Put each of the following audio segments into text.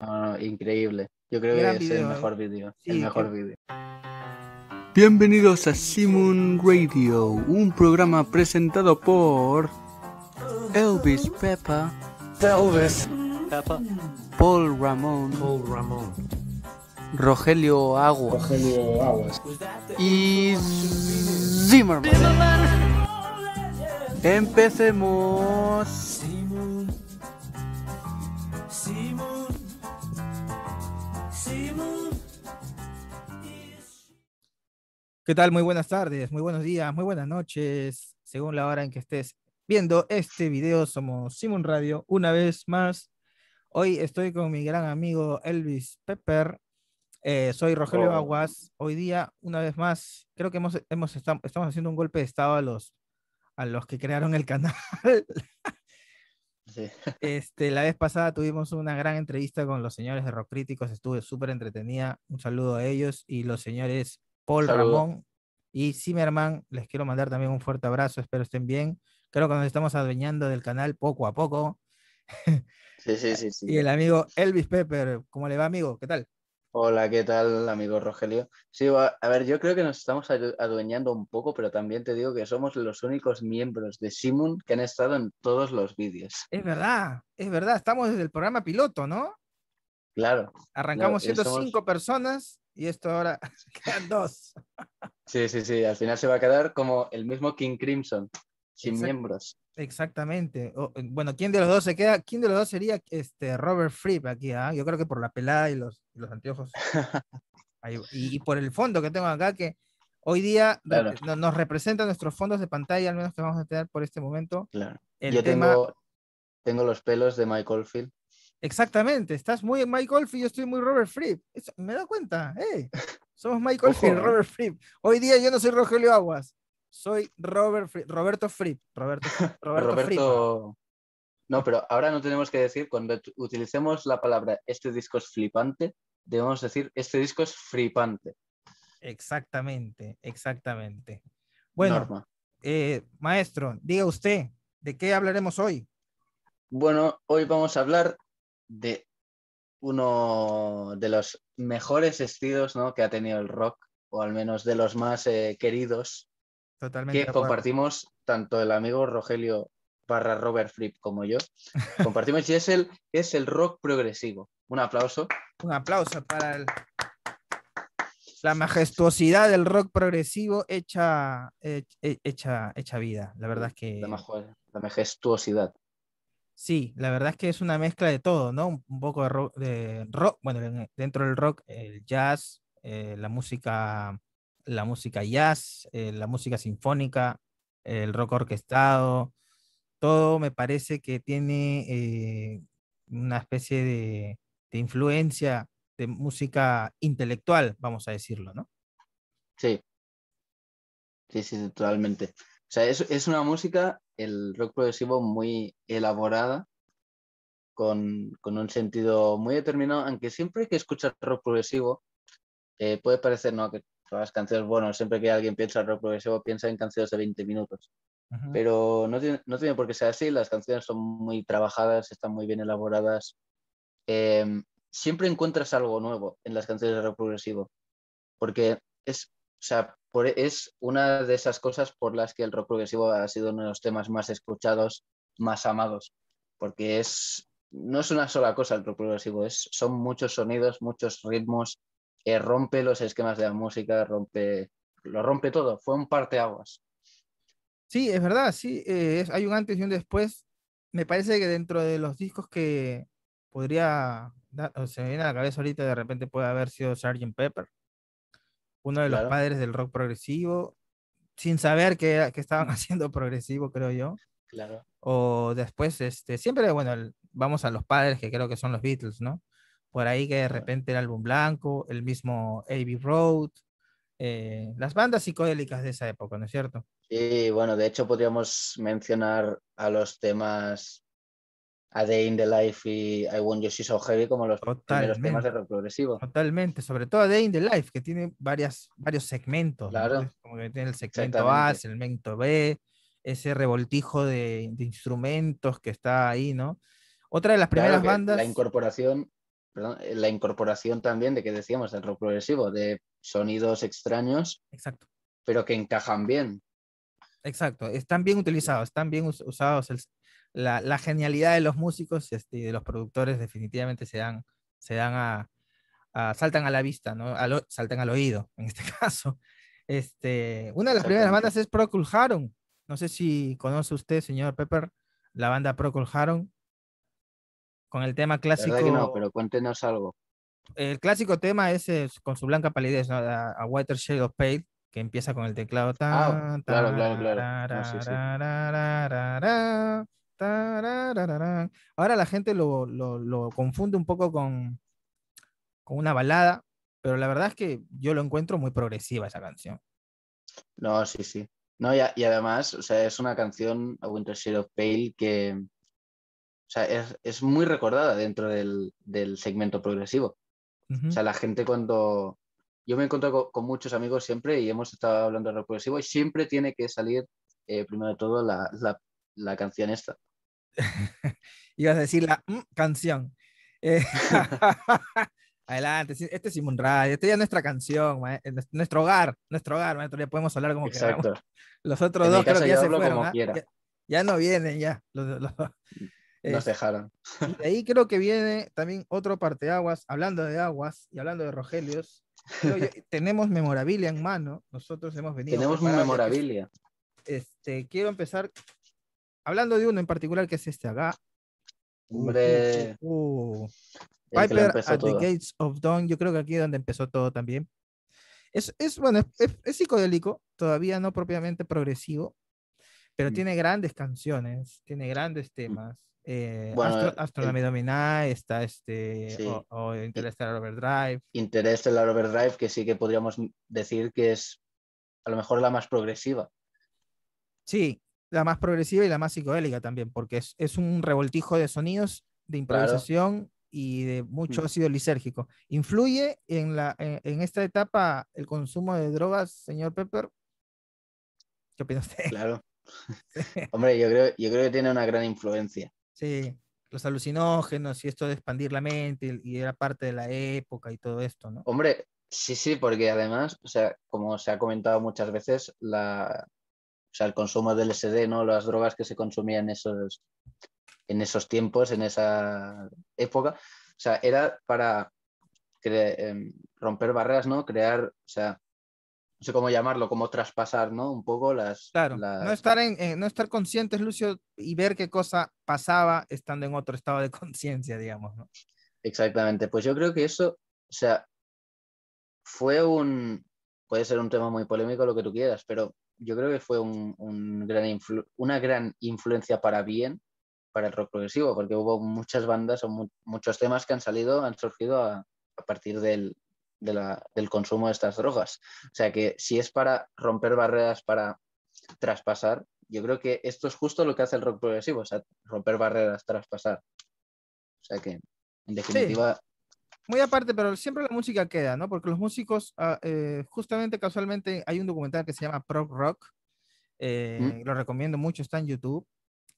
Ah, increíble. Yo creo Gran que es el video, ¿eh? mejor vídeo. Sí, el mejor que- vídeo. Bienvenidos a Simon Radio, un programa presentado por Elvis Peppa, Elvis. Peppa. Paul Ramón, Paul Ramón. Rogelio Agua Rogelio Aguas. y Zimmerman. Empecemos. ¿Qué tal? Muy buenas tardes, muy buenos días, muy buenas noches, según la hora en que estés viendo este video. Somos Simon Radio, una vez más. Hoy estoy con mi gran amigo Elvis Pepper. Eh, soy Rogelio Oh. Aguas. Hoy día, una vez más, creo que hemos, hemos estam- estamos haciendo un golpe de estado a los, a los que crearon el canal. Sí. Este, la vez pasada tuvimos una gran entrevista con los señores de Rock Críticos, estuve súper entretenida. Un saludo a ellos y los señores Paul Saludo. Ramón y Zimmerman. Les quiero mandar también un fuerte abrazo, espero estén bien. Creo que nos estamos adueñando del canal poco a poco. Sí, sí, sí, sí. Y el amigo Elvis Pepper, ¿cómo le va, amigo? ¿Qué tal? Hola, ¿qué tal, amigo Rogelio? Sí, a ver, yo creo que nos estamos adu- adueñando un poco, pero también te digo que somos los únicos miembros de Simon que han estado en todos los vídeos. Es verdad, es verdad, estamos desde el programa piloto, ¿no? Claro. Arrancamos somos- cinco personas y esto ahora quedan dos. Sí, sí, sí. Al final se va a quedar como el mismo King Crimson, sin Exacto. miembros. Exactamente. O, eh, bueno, ¿quién de los dos se queda? ¿Quién de los dos sería este Robert Fripp aquí? ah? Yo creo que por la pelada y los, y los anteojos. Ahí y, y por el fondo que tengo acá, que hoy día re- Claro. no- nos representa nuestros fondos de pantalla, al menos que vamos a tener por este momento. Claro. El yo tema. tengo, tengo los pelos de Michael Field. Exactamente, estás muy Mike Oldfield, yo estoy muy Robert Fripp. Eso- me da cuenta, ¡eh! Somos Mike Ojo, Oldfield, eh. Robert Fripp. Hoy día yo no soy Rogelio Aguas, soy Robert Roberto Fripp. Roberto, Roberto. No, pero ahora no tenemos que decir, cuando utilicemos la palabra este disco es flipante, debemos decir este disco es flipante. Exactamente, exactamente. Bueno, Norma. eh, maestro, diga usted, ¿de qué hablaremos hoy? Bueno, hoy vamos a hablar de uno de los mejores estilos ¿no? que ha tenido el rock, o al menos de los más eh, queridos, Totalmente. que compartimos tanto el amigo Rogelio barra Robert Fripp como yo. Compartimos y es el, es el rock progresivo. Un aplauso. Un aplauso para el- la majestuosidad del rock progresivo hecha, he- he- hecha, hecha vida. La verdad es que La, majestuosidad. sí, la verdad es que es una mezcla de todo, ¿no? Un, poco de rock, de rock, bueno, en- dentro del rock, el jazz, eh, la música, la música jazz, eh, la música sinfónica, el rock orquestado, todo me parece que tiene eh, una especie de, influencia de música intelectual, vamos a decirlo, ¿no? Sí. Sí, sí, totalmente. O sea, es, es una música, el rock progresivo, muy elaborada, con, con un sentido muy determinado, aunque siempre que escuchas rock progresivo, eh, puede parecer, ¿no? Las canciones, bueno, siempre que alguien piensa en rock progresivo, piensa en canciones de 20 minutos. Ujú. Pero no tiene, no tiene por qué ser así, las canciones son muy trabajadas, están muy bien elaboradas. Em, siempre encuentras algo nuevo en las canciones de rock progresivo, porque es, o sea, por- es una de esas cosas por las que el rock progresivo ha sido uno de los temas más escuchados, más amados, porque es, no es una sola cosa el rock progresivo, es, son muchos sonidos, muchos ritmos, eh, rompe los esquemas de la música, rompe, lo rompe todo, fue un parteaguas. Sí, es verdad, sí, eh, hay un antes y un después. Me parece que dentro de los discos que podría, dar- o se me viene a la cabeza ahorita, de repente puede haber sido Sgt. Pepper, uno de los padres del rock progresivo, sin saber que, que estaban haciendo progresivo, creo yo. Claro. O después, este, siempre, bueno, el- vamos a los padres que creo que son los Beatles, ¿no? Por ahí que de repente el álbum blanco, el mismo Abbey Road, eh, las bandas psicodélicas de esa época, ¿no es cierto? Y bueno, de hecho podríamos mencionar a los temas A Day in the Life y I Want You So Heavy como los primeros temas Totalmente. de rock progresivo. Totalmente, sobre todo Day in the Life, que tiene varias, varios segmentos. ¿no? Claro. Es Como que tiene el segmento A, el segmento B, ese revoltijo de, de instrumentos que está ahí, ¿no? Otra de las primeras bandas. La incorporación, perdón, eh, la incorporación también de que decíamos del rock progresivo, de sonidos extraños, Exacto. pero que encajan bien. Exacto, están bien utilizados, están bien us- usados. el- la, la genialidad de los músicos este, y de los productores definitivamente se dan, se dan a, a- saltan a la vista, ¿no? Al saltan al oído, en este caso. Este, una de las primeras bandas es Procol Harum. No sé si conoce usted, señor Pepper, la banda Procol Harum. Con el tema clásico. que no, pero cuéntenos algo. El clásico tema es, con su blanca palidez, ¿no? A, a Whiter Shade of Pale, que empieza con el teclado. Ah, tan, claro, claro, claro. Ahora la gente lo, lo- lo confunde un poco con, con una balada, pero la verdad es que yo lo encuentro muy progresiva esa canción. No, sí, sí. No, y, a- y además, o sea, es una canción, A Winter Shade of Pale, que o sea, es, es muy recordada dentro del, del segmento progresivo. Ujú. O sea, la gente cuando... Yo me encuentro con, con muchos amigos siempre y hemos estado hablando de rock progresivo y siempre tiene que salir, eh, primero de todo, la, la- la canción esta. Ibas a decir la mm, canción. Eh, Adelante, este es Simon Radio, este ya es nuestra canción, eh, nues- nuestro hogar, nuestro hogar, maestro, ya podemos hablar como queramos. Exacto. Los otros En dos creo que ya se fueron, quiera. Ya, ya no vienen ya. los- los- Nos es- dejaron. y de ahí creo que viene también otro parteaguas, hablando de aguas y hablando de Rogelios. yo- tenemos memorabilia en mano, nosotros hemos venido. Tenemos memorabilia. Este, quiero empezar hablando de uno en particular que es este acá. Uh, uh, Hombre, uh, uh. lo Piper at the todo. Gates of Dawn, yo creo que aquí es donde empezó todo también. Es, es bueno, es, es- es psicodélico, todavía no propiamente progresivo, pero Mm. tiene grandes canciones, tiene grandes temas. Eh, Bueno, Astro- el- Astronomy Dominae, está este, Sí. o, o Interstellar Overdrive. Interstellar Overdrive, que sí que podríamos decir que es a lo mejor la más progresiva. Sí, la más progresiva y la más psicodélica también, porque es, es un revoltijo de sonidos, de Claro. improvisación y de mucho Mm. ácido lisérgico. ¿Influye en, la, en, en esta etapa el consumo de drogas, señor Pepper? ¿Qué opina usted? Claro. Hombre, yo creo, yo creo que tiene una gran influencia. Sí, los alucinógenos y esto de expandir la mente y, era parte de la época y todo esto, ¿no? Hombre, sí, sí, porque además, o sea, como se ha comentado muchas veces, la, o sea, el consumo del LSD, ¿no? Las drogas que se consumían en esos, en esos tiempos, en esa época, o sea, era para em, romper barreras, ¿no? Crear, o sea, no sé cómo llamarlo, como traspasar, ¿no? Un poco las... Claro, no las- estar, en, en- no estar conscientes, Lucio, y ver qué cosa pasaba estando en otro estado de conciencia, digamos, ¿no? Exactamente, pues yo creo que eso, o sea, fue un, puede ser un tema muy polémico, lo que tú quieras, pero yo creo que fue un, un gran influ- una gran influencia para bien para el rock progresivo, porque hubo muchas bandas o mu- muchos temas que han salido, han surgido a, a partir del, de la- del consumo de estas drogas. O sea que si es para romper barreras, para traspasar, yo creo que esto es justo lo que hace el rock progresivo, o sea, romper barreras, traspasar. O sea que, en definitiva, Muy aparte, pero siempre la música queda, ¿no? Porque los músicos, ah, eh, justamente casualmente, hay un documental que se llama Prog Rock, eh, lo recomiendo mucho, está en YouTube,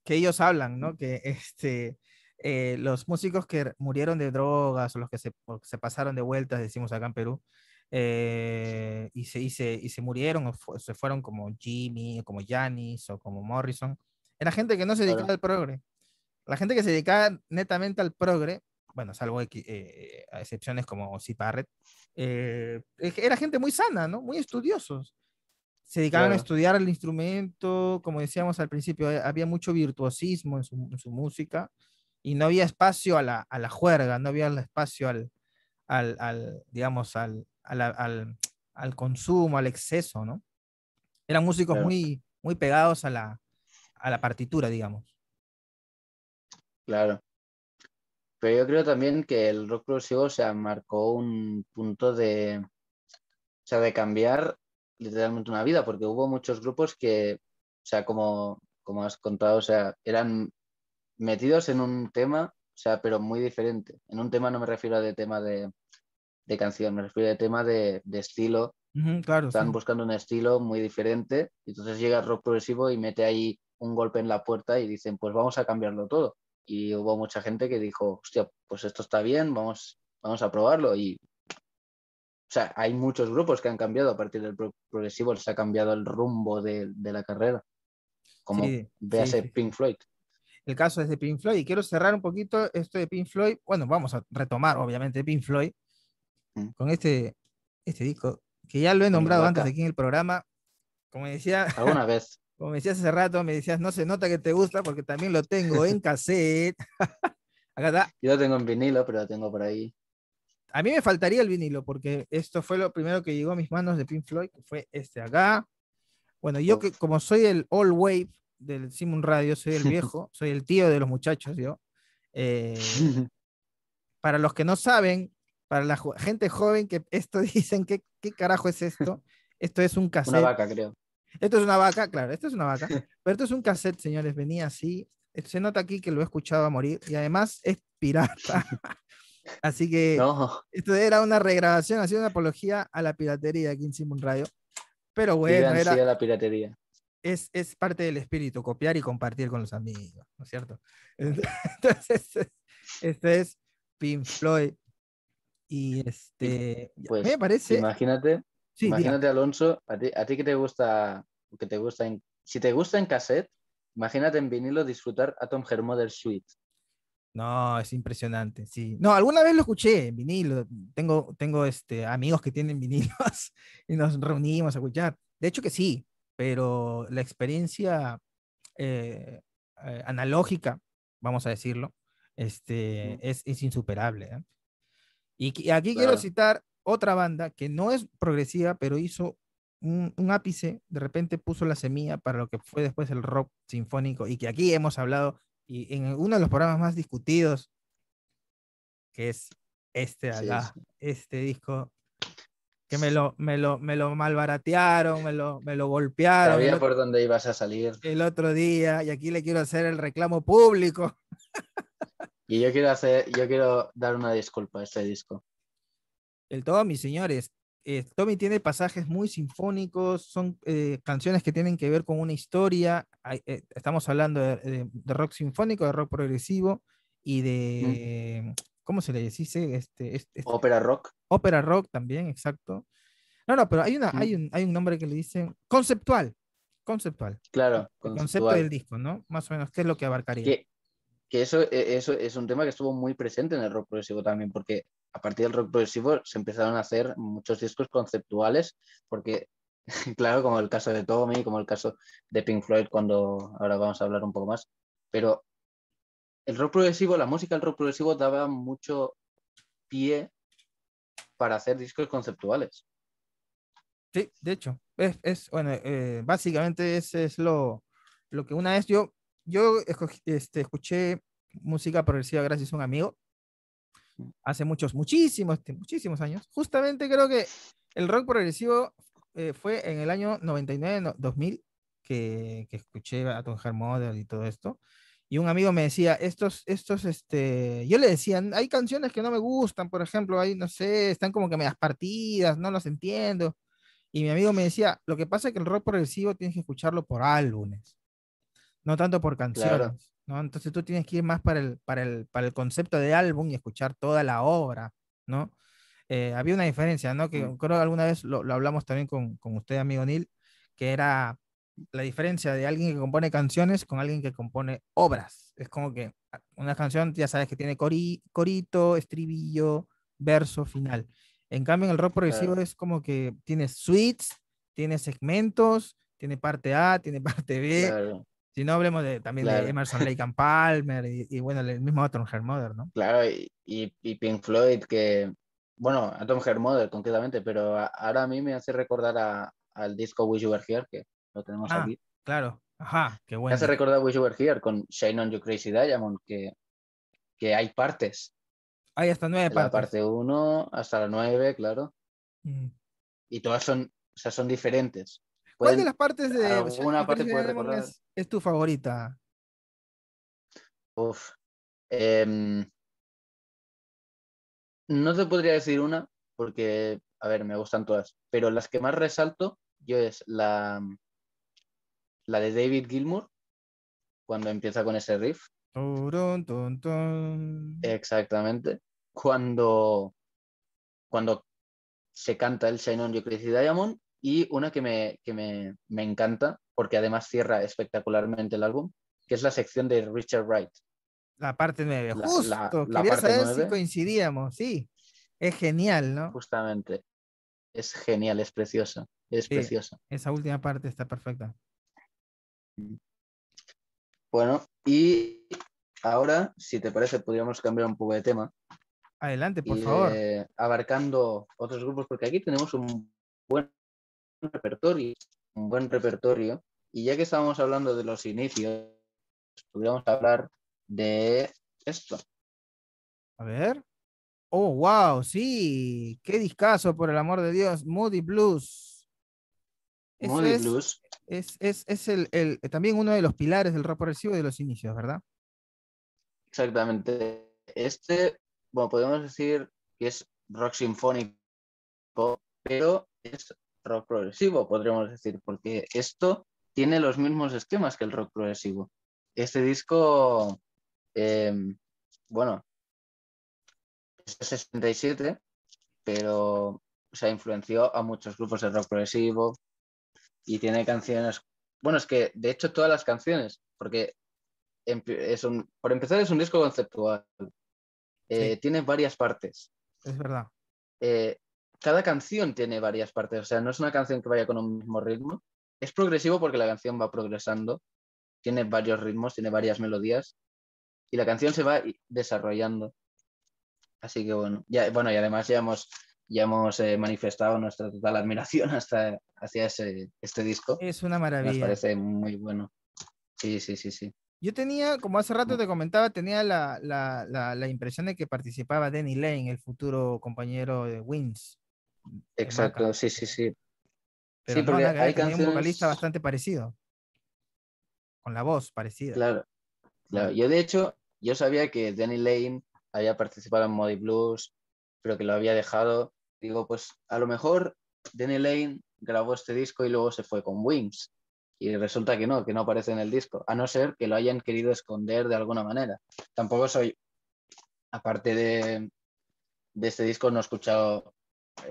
que ellos hablan, ¿no? Que este, eh, los músicos que murieron de drogas o los que se, se pasaron de vueltas, decimos acá en Perú, eh, y, se, y, se, y se murieron o fu- se fueron como Jimmy, o como Janis o como Morrison, era gente que no se dedicaba al progre. La gente que se dedicaba netamente al progre, bueno, salvo eh, a excepciones como Sid Barrett, eh, era gente muy sana, ¿no? Muy estudiosos. Se dedicaban a Claro. estudiar el instrumento, como decíamos al principio, eh, había mucho virtuosismo en su, en su música y no había espacio a la, a la juerga, no había espacio al, al, al, digamos, al, al, al consumo, al exceso, ¿no? Eran músicos Claro. muy, muy pegados a la, a la partitura, digamos. Claro. Pero yo creo también que el rock progresivo, o sea, marcó un punto de, o sea, de cambiar literalmente una vida, porque hubo muchos grupos que, o sea, como, como has contado, o sea, eran metidos en un tema, o sea, pero muy diferente. En un tema no me refiero a de tema de, de canción, me refiero a de tema de, de estilo. Claro, Están sí. buscando un estilo muy diferente, y entonces llega el rock progresivo y mete ahí un golpe en la puerta y dicen, pues vamos a cambiarlo todo y hubo mucha gente que dijo, hostia, pues esto está bien, vamos vamos a probarlo y... O sea, hay muchos grupos que han cambiado a partir del pro- progresivo, se ha cambiado el rumbo de, de la carrera. Como Sí, sí, sí. Pink Floyd. El caso es de Pink Floyd y quiero cerrar un poquito esto de Pink Floyd. Bueno, vamos a retomar obviamente Pink Floyd Mm. con este, este disco que ya lo he nombrado antes aquí en el programa. Como decía, Alguna vez. como me decías hace rato, me decías, no se nota que te gusta porque también lo tengo en cassette. Acá está. Yo lo tengo en vinilo, pero lo tengo por ahí. A mí me faltaría el vinilo porque esto fue lo primero que llegó a mis manos de Pink Floyd, que fue este acá. Bueno, yo que como soy el all wave del Simon Radio, soy el viejo, soy el tío de los muchachos, yo. eh, para los que no saben, para la gente joven que esto dicen, ¿qué, qué carajo es esto? Esto es un cassette. Una vaca, creo. Esto es una vaca, claro, esto es una vaca. Pero esto es un cassette, señores, venía así. Eh, Se nota aquí que lo he escuchado a morir y además es pirata. Así que No, esto era una regrabación, sido una apología a la piratería aquí en Simon Radio. Pero bueno, era, la piratería. Es, es parte del espíritu, copiar y compartir con los amigos, ¿no es cierto? Entonces, esto es Pink Floyd. Y este, pues, me parece. Imagínate, sí, imagínate, Alonso, a ti, a ti que te gusta, que te gusta en, si te gusta en cassette, imagínate en vinilo disfrutar Atom Her Mother Suite. No, es impresionante, sí. No, alguna vez lo escuché en vinilo. Tengo, tengo este, amigos que tienen vinilos y nos reunimos a escuchar. De hecho que sí, pero la experiencia eh, eh, analógica, vamos a decirlo, este, Mm. es, es insuperable. ¿eh? Y, qui- aquí quiero Claro. citar otra banda que no es progresiva, pero hizo un, un ápice, de repente puso la semilla para lo que fue después el rock sinfónico y que aquí hemos hablado y en uno de los programas más discutidos, que es este Sí, acá, sí. este disco, que me lo, me lo, me lo malbaratearon, me lo, me lo golpearon Sabía otro- por dónde ibas a salir. el otro día y aquí le quiero hacer el reclamo público. Y yo quiero hacer, yo quiero dar una disculpa a este disco. El Tommy, señores. eh, Tommy tiene pasajes muy sinfónicos, son eh, canciones que tienen que ver con una historia. hay- eh, estamos hablando de, de- de rock sinfónico, de rock progresivo y de. ¿Cómo se le dice? Este, este- este- Ópera rock. ópera rock también, exacto. No, no, pero hay, una, Mm. hay, un, hay un nombre que le dicen conceptual. Conceptual. Claro, El concepto conceptual. del disco, ¿no? Más o menos, ¿qué es lo que abarcaría? Que, que eso, e- eso es un tema que estuvo muy presente en el rock progresivo también, porque a partir del rock progresivo se empezaron a hacer muchos discos conceptuales, porque, claro, como el caso de Tommy, como el caso de Pink Floyd, cuando ahora vamos a hablar un poco más, pero el rock progresivo, la música del rock progresivo daba mucho pie para hacer discos conceptuales. Sí, de hecho, es, es bueno, eh, básicamente ese es lo, lo que una vez yo, yo escogí- este, escuché música progresiva gracias a un amigo hace muchos, muchísimos, tie- muchísimos años. Justamente creo que el rock progresivo eh, fue en el año 99, no, 2000, que, que escuché a Tom Model y todo esto. Y un amigo me decía, estos, estos, este, yo le decía, hay canciones que no me gustan, por ejemplo, hay, no sé, están como que medias partidas, no las entiendo. Y mi amigo me decía, lo que pasa es que el rock progresivo tienes que escucharlo por álbumes, no tanto por canciones, ¿no? Entonces tú tienes que ir más para el, para el, para el concepto de álbum y escuchar toda la obra, ¿no? Eh, había una diferencia, ¿no? Que Mm. creo que alguna vez lo, lo hablamos también con, con usted, amigo Neil, que era la diferencia de alguien que compone canciones con alguien que compone obras. Es como que ah, una canción, ya sabes que tiene cori- corito, estribillo, verso, final. En cambio, en el rock progresivo Claro. es como que tiene suites, tiene segmentos, tiene parte A, tiene parte B. Claro, Si no, hablemos de, también Claro. de Emerson, Lake and Palmer y, y bueno, el mismo Atom Mother, ¿no? claro, y, y- y Pink Floyd, que, bueno, Atom Her Mother concretamente, pero a- ahora a mí me hace recordar a- al disco Wish You Were Here, que lo tenemos Ah, aquí. Claro, ajá, qué Me bueno. hace recordar Wish You Were Here con Shine On You Crazy Diamond, que, que hay partes. Hay hasta nueve de La partes. parte 1 hasta la 9, claro. Mm. Y todas son, o sea, son diferentes. ¿Cuál de las partes de alguna parte recordar- es, es tu favorita? uf, em, no te podría decir una, porque, a ver, me gustan todas, pero las que más resalto yo es la, la de David Gilmour, cuando empieza con ese riff, exactamente, cuando, cuando se canta el Shine On You Crazy Diamond y una que, me, que me, me encanta porque además cierra espectacularmente el álbum, que es la sección de Richard Wright. La parte 9. La- Justo. la- la Quería parte saber si coincidíamos. Sí. Es genial, ¿no? Justamente. Es genial, es preciosa. Es Sí. preciosa. Esa última parte está perfecta. Bueno, y ahora, si te parece, podríamos cambiar un poco de tema. Adelante, por y, favor. eh, abarcando otros grupos, porque aquí tenemos un buen repertorio, un buen repertorio. Y ya que estábamos hablando de los inicios, podríamos hablar de esto. A ver. Oh, wow, sí. Qué discazo, por el amor de Dios. Moody Blues. Moody es, Blues. Es, es, es el, el- también uno de los pilares del rock progresivo de los inicios, ¿verdad? Exactamente. Este, bueno, podemos decir que es rock sinfónico, pero es rock progresivo, podríamos decir, porque esto tiene los mismos esquemas que el rock progresivo. Este disco, em, bueno, es de 67, pero o sea, influenció a muchos grupos de rock progresivo y tiene canciones, bueno, es que de hecho todas las canciones, porque es un, por empezar es un disco conceptual, Eh, tiene varias partes. Es verdad. Eh, cada canción tiene varias partes, o sea, no es una canción que vaya con un mismo ritmo. Es progresivo porque la canción va progresando, tiene varios ritmos, tiene varias melodías y la canción se va desarrollando. Así que bueno, ya, bueno y además ya hemos, ya hemos eh, manifestado nuestra total admiración hasta, hacia ese, este disco. Es una Nos maravilla. parece muy bueno. Sí, sí, sí, sí. Yo tenía, como hace rato te comentaba, tenía la, la, la, la impresión de que participaba Danny Lane, el futuro compañero de Wings. de Exacto, Maca. sí, sí, sí. Pero Sí, porque hay tenía un vocalista canciones- bastante parecido. Con la voz parecida. Claro, claro. Yo de hecho, yo sabía que Danny Lane había participado en Modi Blues, pero que lo había dejado. Digo, pues a lo mejor Danny Lane grabó este disco y luego se fue con Wings. Y resulta que no, que no aparece en el disco, a no ser que lo hayan querido esconder de alguna manera. Tampoco soy, aparte de, de este disco, no he escuchado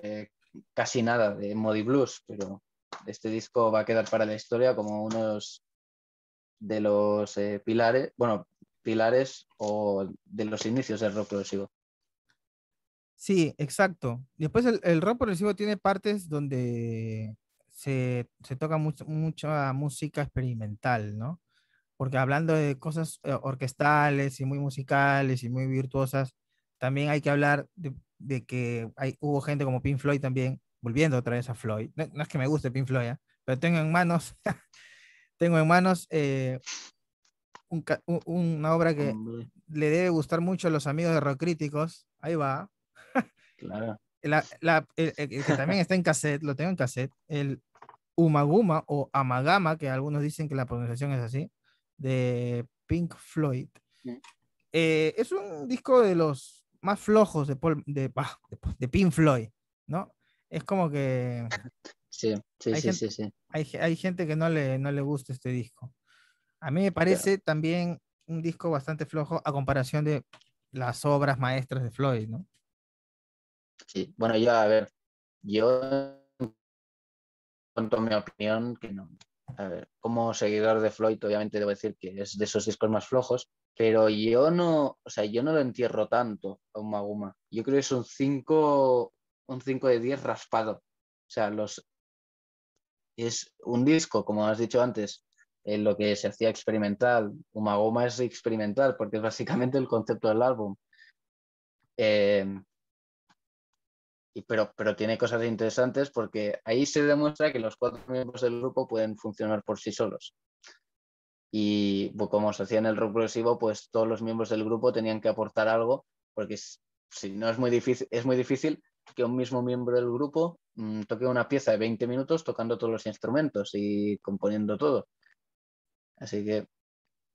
eh, casi nada de Modi Blues, pero este disco va a quedar para la historia como unos de los eh, pilares, bueno, pilares o de los inicios del rock progresivo. Sí, exacto. Después el, el rock progresivo tiene partes donde se, se toca mucho- mucha música experimental, ¿no? Porque hablando de cosas eh, orquestales y muy musicales y muy virtuosas, también hay que hablar de, de que hay, hubo gente como Pink Floyd también, volviendo otra vez a Floyd. No, no es que me guste Pink Floyd, ¿eh? pero tengo en manos, tengo en manos eh, un ca- un- una obra que Hombre, le debe gustar mucho a los amigos de Rock Críticos. Ahí va. Claro. La- la- el, el- el que también está en cassette, lo tengo en cassette, el Umaguma o Amagama, que algunos dicen que la pronunciación es así, de Pink Floyd. Mm. Eh, es un disco de los más flojos de, Paul- de, de, de Pink Floyd, ¿no? Es como que Sí, sí, Hay sí, gente- sí, sí. hay, hay gente que no le, no le gusta este disco. A mí me parece también un disco bastante flojo a comparación de las obras maestras de Floyd, ¿no? Sí. Bueno, yo, a ver, yo, con mi opinión, que no. A ver, como seguidor de Floyd, obviamente debo decir que es de esos discos más flojos, pero yo no, o sea, yo no lo entierro tanto a un Maguma. Yo creo que es un 5, un 5 de 10 raspado. O sea, los es un disco, como has dicho antes, en lo que se hacía experimental. Umagoma es experimental porque es básicamente el concepto del álbum. Eh, pero, pero tiene cosas interesantes porque ahí se demuestra que los cuatro miembros del grupo pueden funcionar por sí solos. Y como se hacía en el rock progresivo, pues todos los miembros del grupo tenían que aportar algo, porque si no es muy difícil, es muy difícil que un mismo miembro del grupo mm, toque una pieza de 20 minutos tocando todos los instrumentos y componiendo todo. Así que,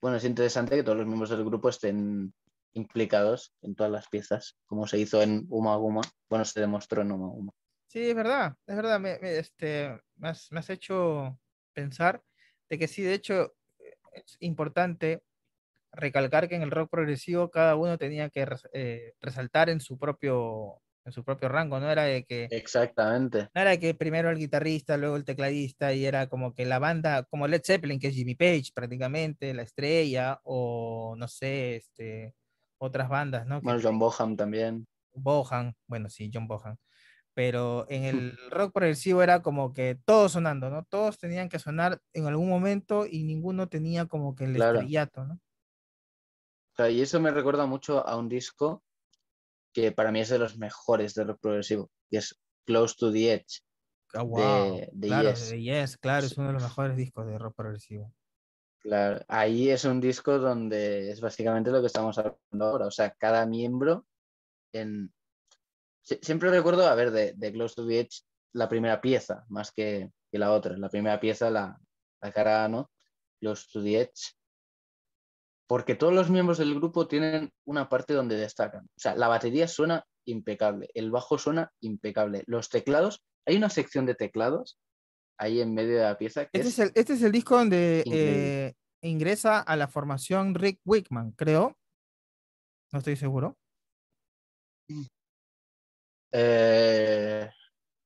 bueno, es interesante que todos los miembros del grupo estén implicados en todas las piezas, como se hizo en Uma Guma. Bueno, se demostró en Uma Guma. Sí, es verdad, es verdad. Me, me, este, me, has, me has hecho pensar de que sí, de hecho, es importante recalcar que en el rock progresivo cada uno tenía que eh, resaltar en su propio en su propio rango, no era de que Exactamente. no era de que primero el guitarrista, luego el tecladista y era como que la banda como Led Zeppelin, que es Jimmy Page prácticamente, la estrella o no sé, este otras bandas, ¿no? Bueno, John Boham también. Bohan, bueno, sí, John Bohan. Pero en el rock progresivo era como que todos sonando, ¿no? Todos tenían que sonar en algún momento y ninguno tenía como que el Claro. estrellato, ¿no? O sea, y eso me recuerda mucho a un disco que para mí es de los mejores de rock progresivo, que es Close to the Edge. Ah, wow, de claro, Yes. de Yes, claro, es uno de los mejores discos de rock progresivo. Claro, ahí es un disco donde es básicamente lo que estamos hablando ahora. O sea, cada miembro en... Sie- Siempre recuerdo, a ver, de, de Close to the Edge, la primera pieza, más que, que la otra. La primera pieza, la, la cara ¿no? Close to the Edge. Porque todos los miembros del grupo tienen una parte donde destacan. O sea, la batería suena impecable, el bajo suena impecable. Los teclados, hay una sección de teclados ahí en medio de la pieza Este es es el, este es el disco donde eh, ingresa a la formación Rick Wickman, creo. No estoy seguro. Eh,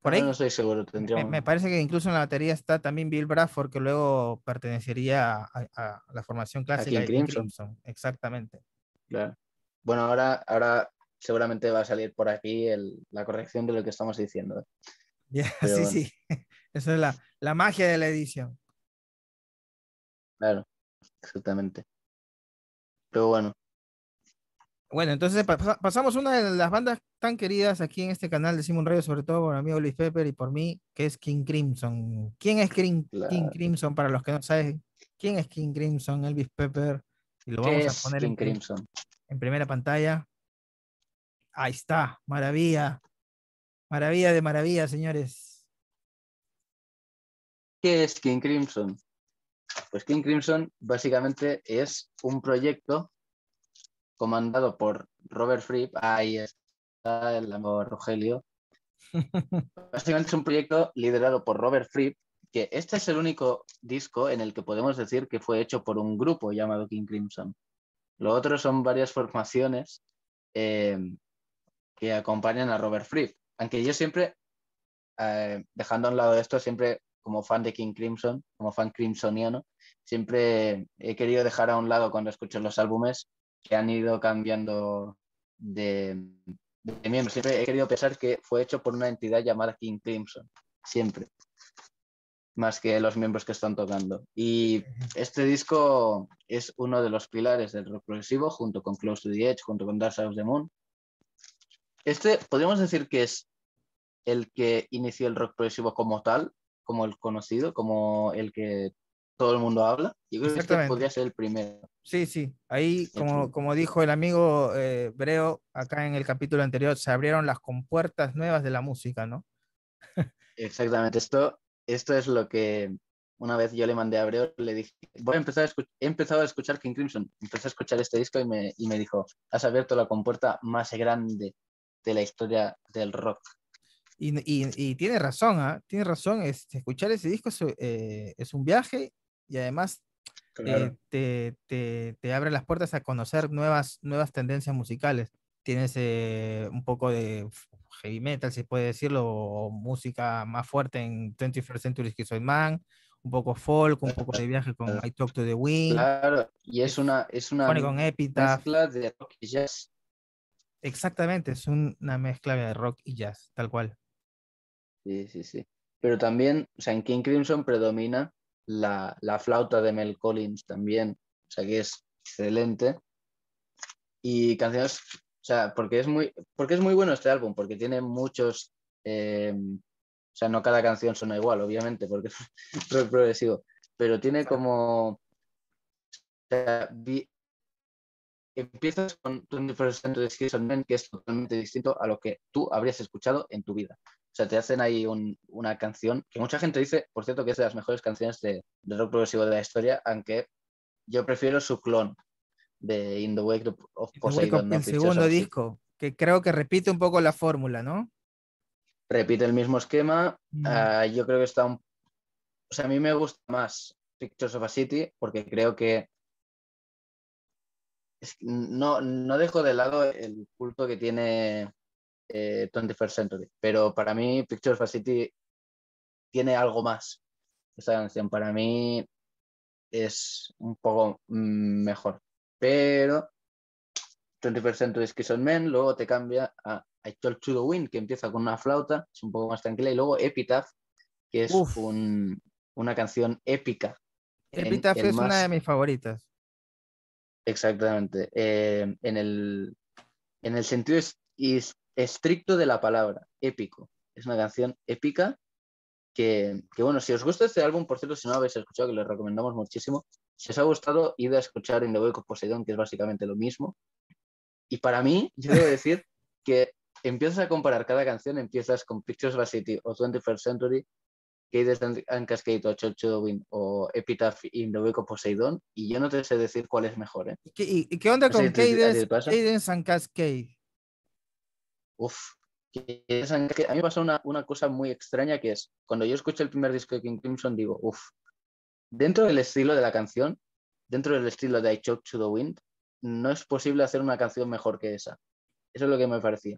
Por ahí no estoy seguro, me, tendríamos... me parece que incluso en la batería está también Bill Bradford, que luego pertenecería a, a la formación clásica de Crimson. Crimson. Exactamente. claro. Bueno, ahora, ahora seguramente va a salir por aquí el- la corrección de lo que estamos diciendo. ¿eh? Pero sí, bueno. sí. Esa es la, la magia de la edición. Claro, exactamente. Pero bueno, Bueno, entonces pa- pa- pasamos una de las bandas tan queridas aquí en este canal de Simon Radio, sobre todo por mi amigo Luis Pepper y por mí, que es King Crimson. ¿Quién es King, King. Crimson? Para los que no saben, ¿quién es King Crimson? Elvis Pepper. Y lo ¿qué vamos a poner King en, Crimson? en primera pantalla. Ahí está, maravilla. Maravilla de maravilla, señores. ¿Qué es King Crimson? Pues King Crimson básicamente es un proyecto comandado por Robert Fripp. Ahí está el amor Rogelio. Básicamente es un proyecto liderado por Robert Fripp, que este es el único disco en el que podemos decir que fue hecho por un grupo llamado King Crimson. Lo otro son varias formaciones eh, que acompañan a Robert Fripp. Aunque yo siempre, eh, dejando a un lado esto, siempre como fan de King Crimson, como fan crimsoniano, siempre he querido dejar a un lado cuando escucho los álbumes que han ido cambiando de, de miembros. Siempre he querido pensar que fue hecho por una entidad llamada King Crimson, siempre, más que los miembros que están tocando. Y este disco es uno de los pilares del rock progresivo, junto con Close to the Edge, junto con Dark Side of the Moon. Este, podríamos decir que es el que inició el rock progresivo como tal, como el conocido, como el que todo el mundo habla. Yo creo que este podría ser el primero. Sí, sí. Ahí, como, como dijo el amigo eh, Breo, acá en el capítulo anterior, se abrieron las compuertas nuevas de la música, ¿no? Exactamente. Esto, esto es lo que una vez yo le mandé a Abreu, le dije, voy a empezar a escu- he empezado a escuchar King Crimson. Empecé a escuchar este disco y me, y me dijo, has abierto la compuerta más grande de la historia del rock. Y, y- y tiene razón, ¿ah? Tiene razón. este, escuchar ese disco es, eh, es un viaje y además eh, te, te- te abre las puertas a conocer nuevas, nuevas tendencias musicales. Tienes eh, un poco de heavy metal, si puede decirlo, o música más fuerte en 21st Century Schizoid Man, un poco folk, un poco de viaje con I Talk to the Wind, Claro, y es una, es una con Epitaph. de rock y jazz. Exactamente, es un- una mezcla de rock y jazz, tal cual. Sí, sí, sí. Pero también, o sea, en King Crimson predomina la, la flauta de Mel Collins también, o sea, que es excelente. Y canciones, o sea, porque es muy, porque es muy bueno este álbum, porque tiene muchos, eh, o sea, no cada canción suena igual, obviamente, porque es progresivo, pero tiene como, empiezas con 21st Century Schizoid Man, que es totalmente distinto a lo que tú habrías escuchado en tu vida. O sea, te hacen ahí un- una canción que mucha gente dice, por cierto, que es de las mejores canciones de, de rock progresivo de la historia, aunque yo prefiero su clon de In the Wake of- Poseidon. El segundo disco, que creo que repite un poco la fórmula, ¿no? Repite el mismo esquema. Mm. ah, yo creo que está un... O sea, a mí me gusta más Pictures of a City porque creo que no, no dejo de lado el culto que tiene eh, 21st Century, pero para mí Pictures of a City tiene algo más. Esta canción para mí es un poco mm, mejor, pero 21st Century es Kiss on Men, luego te cambia a I Told to the Wind, que empieza con una flauta, es un poco más tranquila, y luego Epitaph, que es un- una canción épica. Epitaph es una de mis favoritas. Exactamente. eh, en, el, en el sentido estricto de la palabra, épico. Es una canción épica que, que, bueno, si os gusta este álbum, por cierto, si no lo habéis escuchado, que lo recomendamos muchísimo, si os ha gustado, id a escuchar In the Wake of Poseidon, que es básicamente lo mismo. Y para mí, yo debo decir que empiezas a comparar cada canción, empiezas con Pictures of a City o 21st Century, Cadence and- and Cascade o Church to the Wind o Epitaph in the Wake of Poseidon, y yo no te sé decir cuál es mejor, ¿eh? ¿Y qué, y- qué onda No con a Cadence, and Cascade? Uf, que que a mí me pasa una, una cosa muy extraña que es, cuando yo escucho el primer disco de King Crimson, digo, uf, dentro del estilo de la canción, dentro del estilo de I Choke to the Wind, no es posible hacer una canción mejor que esa. Eso es lo que me parecía.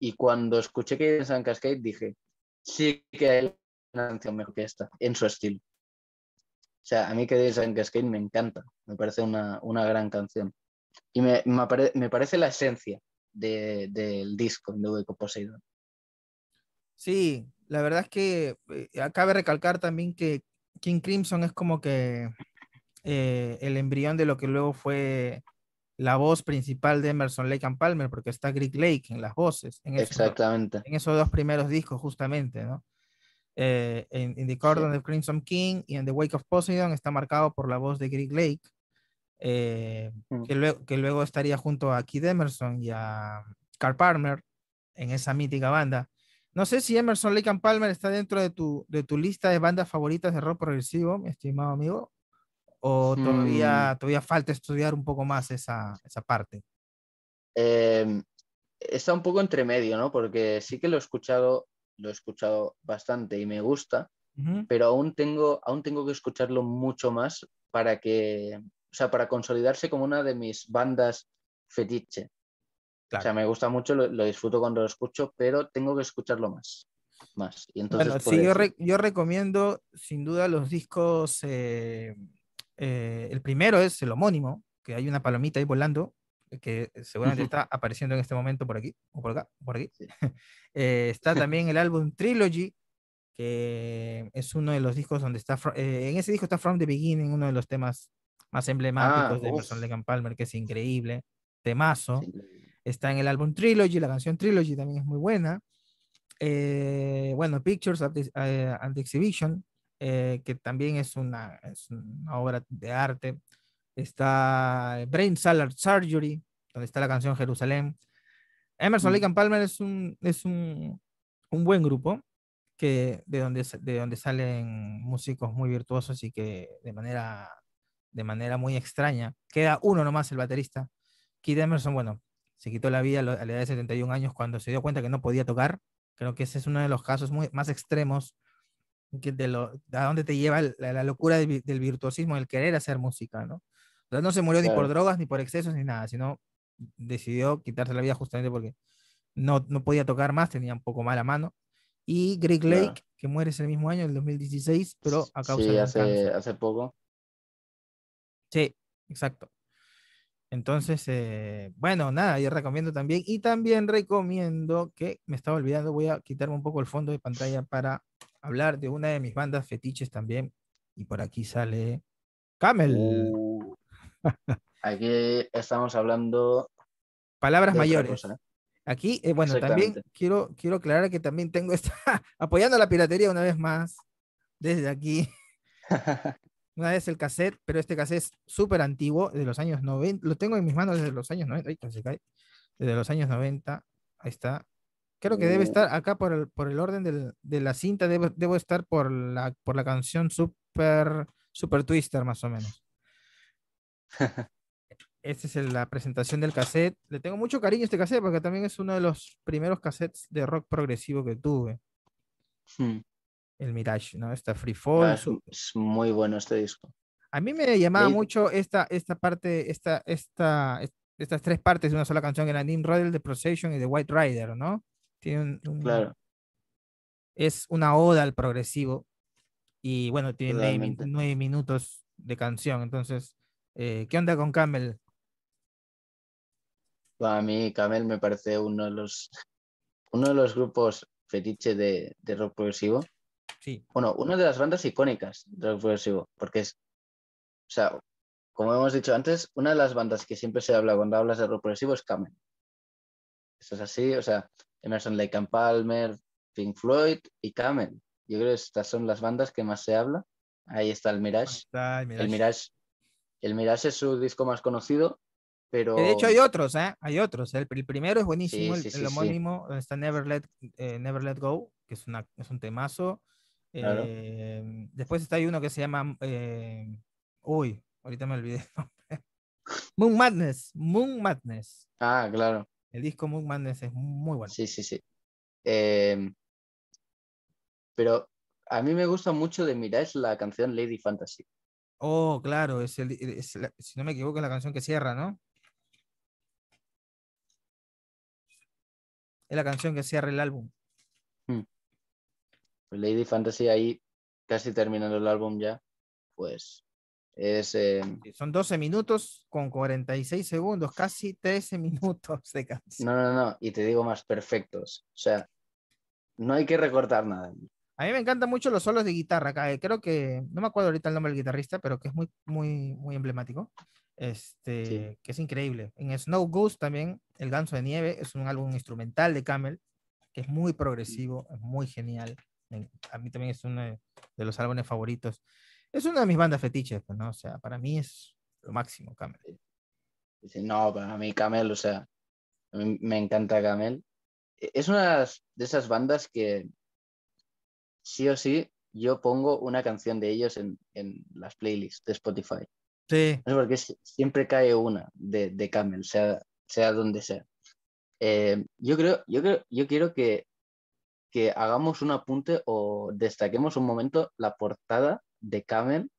Y cuando escuché que en San Cascade dije, sí que hay una canción mejor que esta, en su estilo. O sea, a mí que San Cascade me encanta, me parece una, una gran canción. Y me, me apare- me parece la esencia de- del disco de Wake of Poseidon. Sí, la verdad es que eh, cabe recalcar también que King Crimson es como que eh, el embrión de lo que luego fue la voz principal de Emerson Lake and Palmer, porque está Greg Lake en las voces, en esos, dos- Exactamente. en esos dos primeros discos justamente, ¿no? Eh, en, The Cordon of Crimson King y en The Wake of Poseidon está marcado por la voz de Greg Lake, eh, Mm. que, luego, que luego estaría junto a Keith Emerson y a Carl Palmer en esa mítica banda. No sé si Emerson Lake and Palmer está dentro de tu, de tu lista de bandas favoritas de rock progresivo, mi estimado amigo, o todavía, todavía falta estudiar un poco más esa, esa parte. Eh, está un poco entre medio, ¿no? Porque sí que lo he escuchado, lo he escuchado bastante y me gusta, pero aún tengo, aún tengo que escucharlo mucho más para que, o sea, para consolidarse como una de mis bandas fetiche. O sea, me gusta mucho, lo, lo disfruto cuando lo escucho, pero tengo que escucharlo más. Más. Y entonces, Bueno, sí, yo, re- yo recomiendo sin duda los discos. eh, eh, el primero es el homónimo, que hay una palomita ahí volando, que seguramente Ujú. está apareciendo en este momento por aquí, o por acá, por aquí. Sí. Eh, está también el álbum Trilogy, que es uno de los discos donde está. eh, en ese disco está From the Beginning, uno de los temas más emblemáticos de Emerson and Palmer, que es increíble. Temazo sí, está en el álbum Trilogy, la canción Trilogy también es muy buena. Eh, bueno, Pictures of the, eh, and the Exhibition, eh, que también es una, es una obra de arte. Está Brain Salad Surgery, donde está la canción Jerusalén. Emerson Mm. Lake and Palmer es un, es un, un buen grupo que, de, donde, de donde salen músicos muy virtuosos y que de manera, de manera muy extraña. Queda uno nomás, el baterista. Keith Emerson, bueno, se quitó la vida a la edad de 71 años cuando se dio cuenta que no podía tocar. Creo que ese es uno de los casos muy, más extremos que de lo, a dónde te lleva la, la locura del, del virtuosismo, el querer hacer música, ¿no? O sea, no se murió ni por drogas, ni por excesos, ni nada, sino decidió quitarse la vida justamente porque no, no podía tocar más, tenía un poco mala mano. Y Greg Claro. Lake, que muere ese mismo año, el 2016, pero a causa sí, de hace, cáncer. hace poco. Sí, exacto. Entonces, eh, bueno, nada, yo recomiendo también. Y también recomiendo que, me estaba olvidando, voy a quitarme un poco el fondo de pantalla para hablar de una de mis bandas fetiches también. Y por aquí sale Camel. Uh, aquí estamos hablando Palabras mayores. cosa, ¿eh? Aquí, eh, bueno, también quiero, quiero aclarar que también tengo esta, apoyando la piratería una vez más, desde aquí. Una vez el cassette, pero este cassette es súper antiguo, de los años 90. Lo tengo en mis manos desde los años 90. Ay, casi cae. Desde los años 90. Ahí está. Creo que debe Uh. estar acá por el, por el orden del- de la cinta. Debo, debo estar por la, por la canción Super, Super Twister, más o menos. Esta es la presentación del cassette. Le tengo mucho cariño a este cassette porque también es uno de los primeros cassettes de rock progresivo que tuve. Hmm. El Mirage, ¿no? Está Free Ah, Fall, es, su- es muy bueno este disco. A mí me llamaba Lady- mucho esta, esta parte, esta, esta, est- estas tres partes de una sola canción, que era Nim Rodel, The Procession y The White Rider, ¿no? Tiene un- un- Claro, es una oda al progresivo y bueno, tiene nueve, nueve minutos de canción. Entonces, eh, ¿qué onda con Camel? a mí Camel me parece uno de los, uno de los grupos fetiche de, de rock progresivo. Sí, Bueno, una de las bandas icónicas de rock progresivo, porque es, o sea, como hemos dicho antes, una de las bandas que siempre se habla cuando hablas de rock progresivo es Camel. Eso es así, o sea, Emerson Lake and Palmer, Pink Floyd y Camel. Yo creo que estas son las bandas que más se habla. Ahí está el Mirage. está el El Mirage. El Mirage es su disco más conocido, pero de hecho hay otros, ¿eh? Hay otros. El, el primero es buenísimo, el, sí, el sí, sí. homónimo, donde está Never Let, eh, Never Let Go, que es, una, es un temazo. Claro. Eh, después está hay uno que se llama. eh, uy, ahorita me olvidé. Moon Madness. Moon Madness. Ah, claro. El disco Moon Madness es muy bueno. Sí, sí, sí. Eh, pero a mí me gusta mucho de Mirage la canción Lady Fantasy. Oh, claro, es el, es la- si no me equivoco, es la canción que cierra, ¿no? Es la canción que cierra el álbum. Pues Lady Fantasy ahí, casi terminando el álbum ya, pues es... eh, Son 12 minutos con 46 segundos, casi 13 minutos de canción. no, no, no, y te digo más, perfectos. O sea, no hay que recortar nada. A mí me encantan mucho los solos de guitarra acá. eh, Creo que, no me acuerdo ahorita el nombre del guitarrista, pero que es muy, muy, muy emblemático. Este, que es increíble. En Snow Goose también, El Ganso de Nieve, es un álbum instrumental de Camel, que es muy progresivo, es muy genial. A mí también es uno de, los álbumes favoritos. Es una de mis bandas fetiches, pues, ¿no? O sea, para mí es lo máximo, Camel. No, para mí Camel, o sea, a mí me encanta Camel. E- Es una de esas bandas que sí o sí yo pongo una canción de ellos en, en las playlists de Spotify. Sí, No sé por qué si- siempre cae una de, de Camel, sea, sea donde sea. Eh, yo creo, yo creo, yo quiero que, que hagamos un apunte o destaquemos un momento la portada de Camel,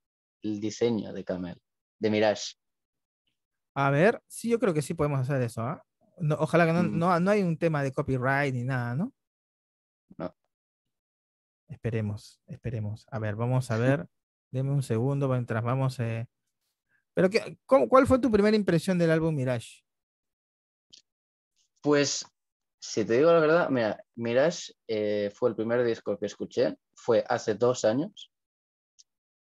el diseño de Camel, de Mirage. A ver, sí, yo creo que sí podemos hacer eso, ¿ah? No, ojalá que no, Mm. no, no hay un tema de copyright ni nada. No. Esperemos, esperemos. A ver, vamos a ver. Deme un segundo mientras vamos. eh. Pero qué, cómo- ¿cuál fue tu primera impresión del álbum Mirage? Pues, si te digo la verdad, mira, Mirage eh, fue el primer disco que escuché, fue hace dos años,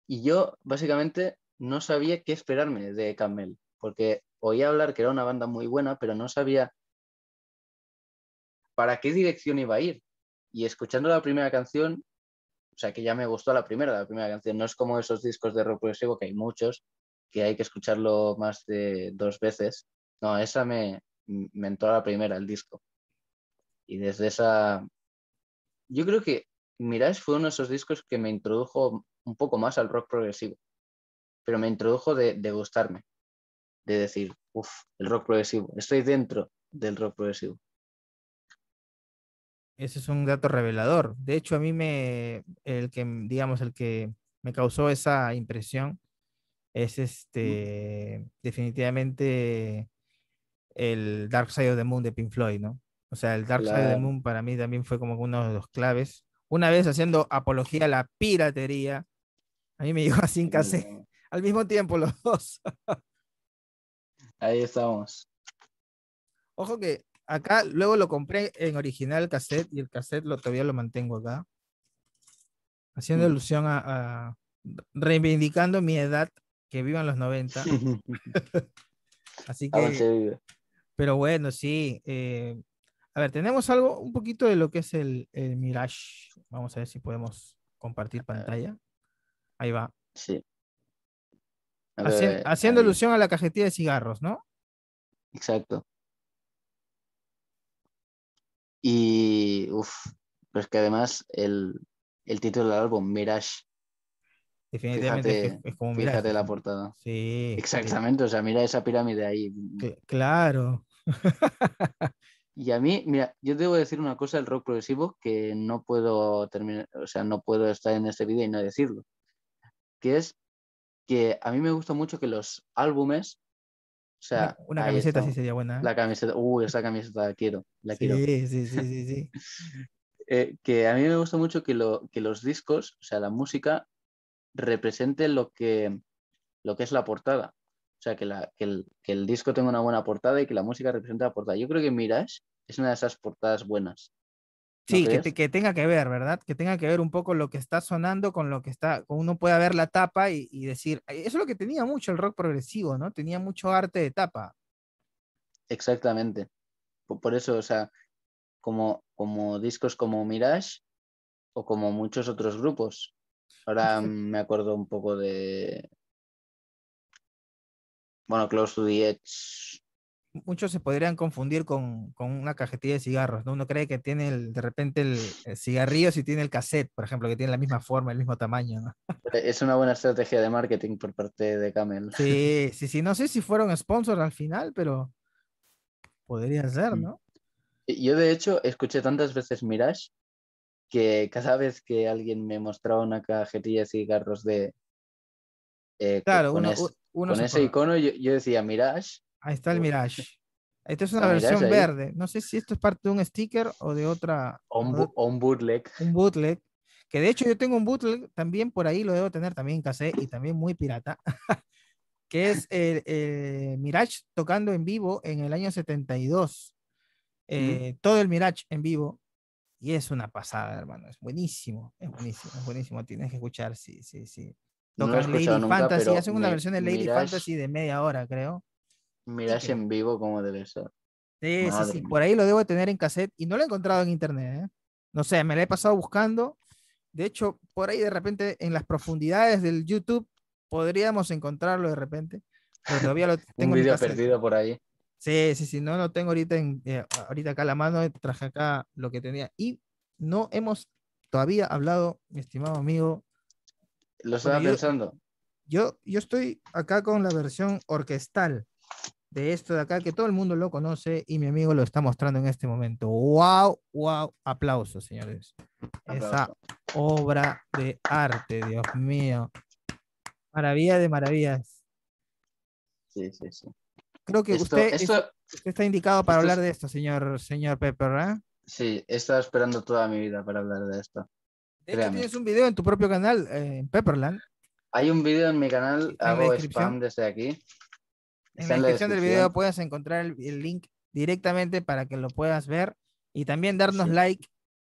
y yo básicamente no sabía qué esperarme de Camel, porque oía hablar que era una banda muy buena, pero no sabía para qué dirección iba a ir. Y escuchando la primera canción, o sea, que ya me gustó la primera, la primera canción, no es como esos discos de rock progresivo que hay muchos, que hay que escucharlo más de dos veces. No, esa me, me entró a la primera, el disco. Y desde esa... Yo creo que Mirage fue uno de esos discos que me introdujo un poco más al rock progresivo, pero me introdujo de, de gustarme, de decir, uff, el rock progresivo, estoy dentro del rock progresivo. Ese es un dato revelador. De hecho, a mí me, el que, digamos, el que me causó esa impresión es este, definitivamente el Dark Side of the Moon de Pink Floyd, ¿no? O sea, el Dark Side of the. Moon para mí también fue como uno de los claves. Una vez haciendo apología a la piratería, a mí me llegó en cassette, al mismo tiempo los dos. Ahí estamos. Ojo que acá luego lo compré en original cassette y el cassette lo, todavía lo mantengo acá. Haciendo Mm. alusión a, a- reivindicando mi edad, que vivan los 90. Así se que, pero bueno, sí. eh, a ver, tenemos algo, un poquito de lo que es el, el Mirage. Vamos a ver si podemos compartir pantalla. Ahí va. Sí. Haci- haciendo ahí. alusión a la cajetilla de cigarros, ¿no? Exacto. Y, uff, pero es que además el, el título del álbum, Mirage, Definitivamente Fíjate- es como Mirage. fíjate la portada. Sí. sí. Exactamente, o sea, mira esa pirámide ahí. Cl- Claro. Y a mí, mira, yo debo decir una cosa del rock progresivo que no puedo terminar, o sea, no puedo estar en este vídeo y no decirlo, que es que a mí me gusta mucho que los álbumes, o sea, Una, camiseta sí sería buena. ¿eh? La camiseta, uy, esa camiseta la quiero, la quiero. Sí, sí, sí, sí, sí. Eh, que a mí me gusta mucho que, lo, que los discos, o sea, la música, represente lo que, lo que es la portada. O sea, que, la- que el, que el disco tenga una buena portada y que la música represente la portada. Yo creo que Mirage es una de esas portadas buenas. ¿No Sí, que, crees? te- que tenga que ver, ¿verdad? Que tenga que ver un poco lo que está sonando con lo que está, uno pueda ver la tapa y, y decir, "Ay, eso es lo que tenía mucho el rock progresivo, ¿no? Tenía mucho arte de tapa. Exactamente. Por, por eso, o sea, como, como discos como Mirage o como muchos otros grupos. Ahora me acuerdo un poco de. Bueno, Close to the Edge. Muchos se podrían confundir con, con una cajetilla de cigarros, ¿no? Uno cree que tiene el- de repente el, el cigarrillo si tiene el cassette, por ejemplo, que tiene la misma forma, el mismo tamaño, ¿no? Es una buena estrategia de marketing por parte de Camel. Sí, sí, sí, no sé si fueron sponsors al final, pero podría ser, Mm. ¿no? Yo, de hecho, escuché tantas veces Mirage que cada vez que alguien me mostraba una cajetilla de cigarros de. eh, Claro, con, uno, es- uno con se ese icono, yo, yo decía Mirage. Ahí está el. Mirage. Esta es una Mirage versión ahí. verde. No sé si esto es parte de un sticker o de otra, O un, bu- un bootleg. un bootleg. Que de hecho yo tengo un bootleg también por ahí, lo debo tener también en cassette y también muy pirata. que es el, el Mirage tocando en vivo en el año 72. Eh, Todo el Mirage en vivo. Y es una pasada, hermano. Es buenísimo. Es buenísimo, es buenísimo. Tienes que escuchar, sí, sí, sí. No Tocan Lady escuchado nunca, Fantasy. Hacen una versión de Lady Mirage- Fantasy de media hora, creo. Mirage que- en vivo como debe ser. Sí, sí, Madre sí. mía. Por ahí lo debo tener en cassette y no lo he encontrado en internet. ¿eh? No sé, me la he pasado buscando. De hecho, por ahí de repente en las profundidades del YouTube podríamos encontrarlo de repente. Pero todavía lo tengo Un en vídeo cassette. perdido por ahí. Sí, sí, sí, no lo tengo ahorita, en, eh, ahorita acá a la mano, traje acá lo que tenía. Y no hemos todavía hablado, mi estimado amigo. Lo estaba yo- pensando. Yo, yo estoy acá con la versión orquestal de esto de acá, que todo el mundo lo conoce y mi amigo lo está mostrando en este momento. ¡Wow! ¡Wow! Aplausos, señores. Esa obra de arte, Dios mío. Maravilla de maravillas. Sí, sí, sí. Creo que Esto, usted, es- esto- usted está indicado para es- hablar de esto, señor, señor Pepper, ¿eh? sí, he estado esperando toda mi vida para hablar de esto. De hecho, tienes un video en tu propio canal, eh, en Pepperland. Hay un vídeo en mi canal, hago spam desde aquí. En la descripción del video puedes encontrar el, el link directamente para que lo puedas ver y también darnos Sí. like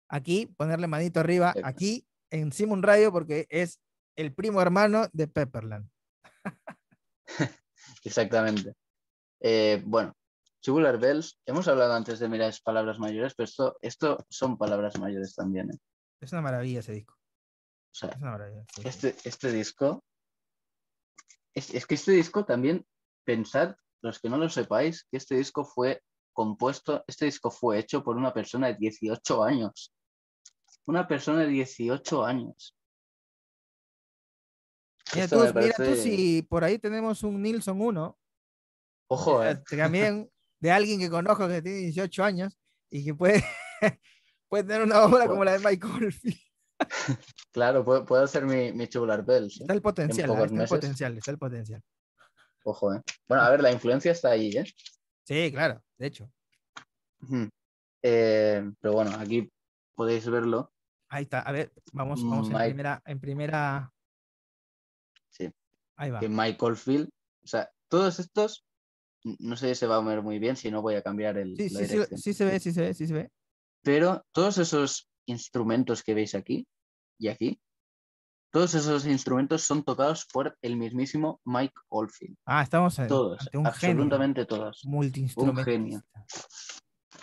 aquí, ponerle manito arriba aquí en Simon Radio porque es el primo hermano de Pepperland. Exactamente. Eh, bueno, Tubular Bells, hemos hablado antes de mirar palabras mayores, pero esto, esto son palabras mayores también. ¿eh? Es una maravilla ese disco. O sea, Es una maravilla. este, este disco, es, es que este disco también, pensad, los que no lo sepáis, que este disco fue compuesto, este disco fue hecho por una persona de 18 años. Una persona de 18 años. Mira tú, mira si por ahí tenemos un Nilsson 1, Ojo, eh, eh. también de alguien que conozco que tiene 18 años y que puede, puede tener una obra como la de Michael. Claro, puedo, puedo hacer mi, mi Tubular Bells. ¿eh? Está el potencial, está el meses. potencial, está el potencial. Ojo, eh. Bueno, a ver, la influencia está ahí, ¿eh? Sí, claro, de hecho. Eh, pero bueno, aquí podéis verlo. Ahí está. A ver, vamos, vamos en primera, en primera. Sí. Ahí va. que Michael Field, o sea, todos estos, no sé si se va a ver muy bien, si no voy a cambiar el, Sí, la sí, sí, sí se ve, sí se ve, sí se ve. Pero todos esos instrumentos que veis aquí y aquí, todos esos instrumentos son tocados por el mismísimo Mike Oldfield. Ah, estamos en- Todos, ante un genio, absolutamente todos. multiinstrumentista.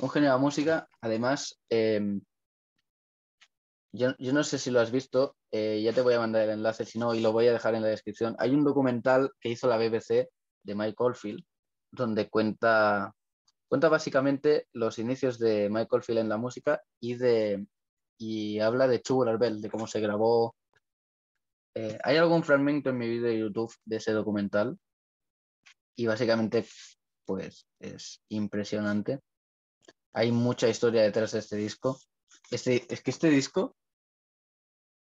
Un genio de la música, además, em, yo, yo no sé si lo has visto, eh, ya te voy a mandar el enlace, si no, y lo voy a dejar en la descripción. Hay un documental que hizo la BBC de Mike Oldfield, donde cuenta, cuenta básicamente los inicios de Mike Oldfield en la música y, de, y habla de Tubular Bell, de cómo se grabó. Eh, hay algún fragmento en mi vídeo de YouTube de ese documental y básicamente pues es impresionante. Hay mucha historia detrás de este disco. Este, es que este disco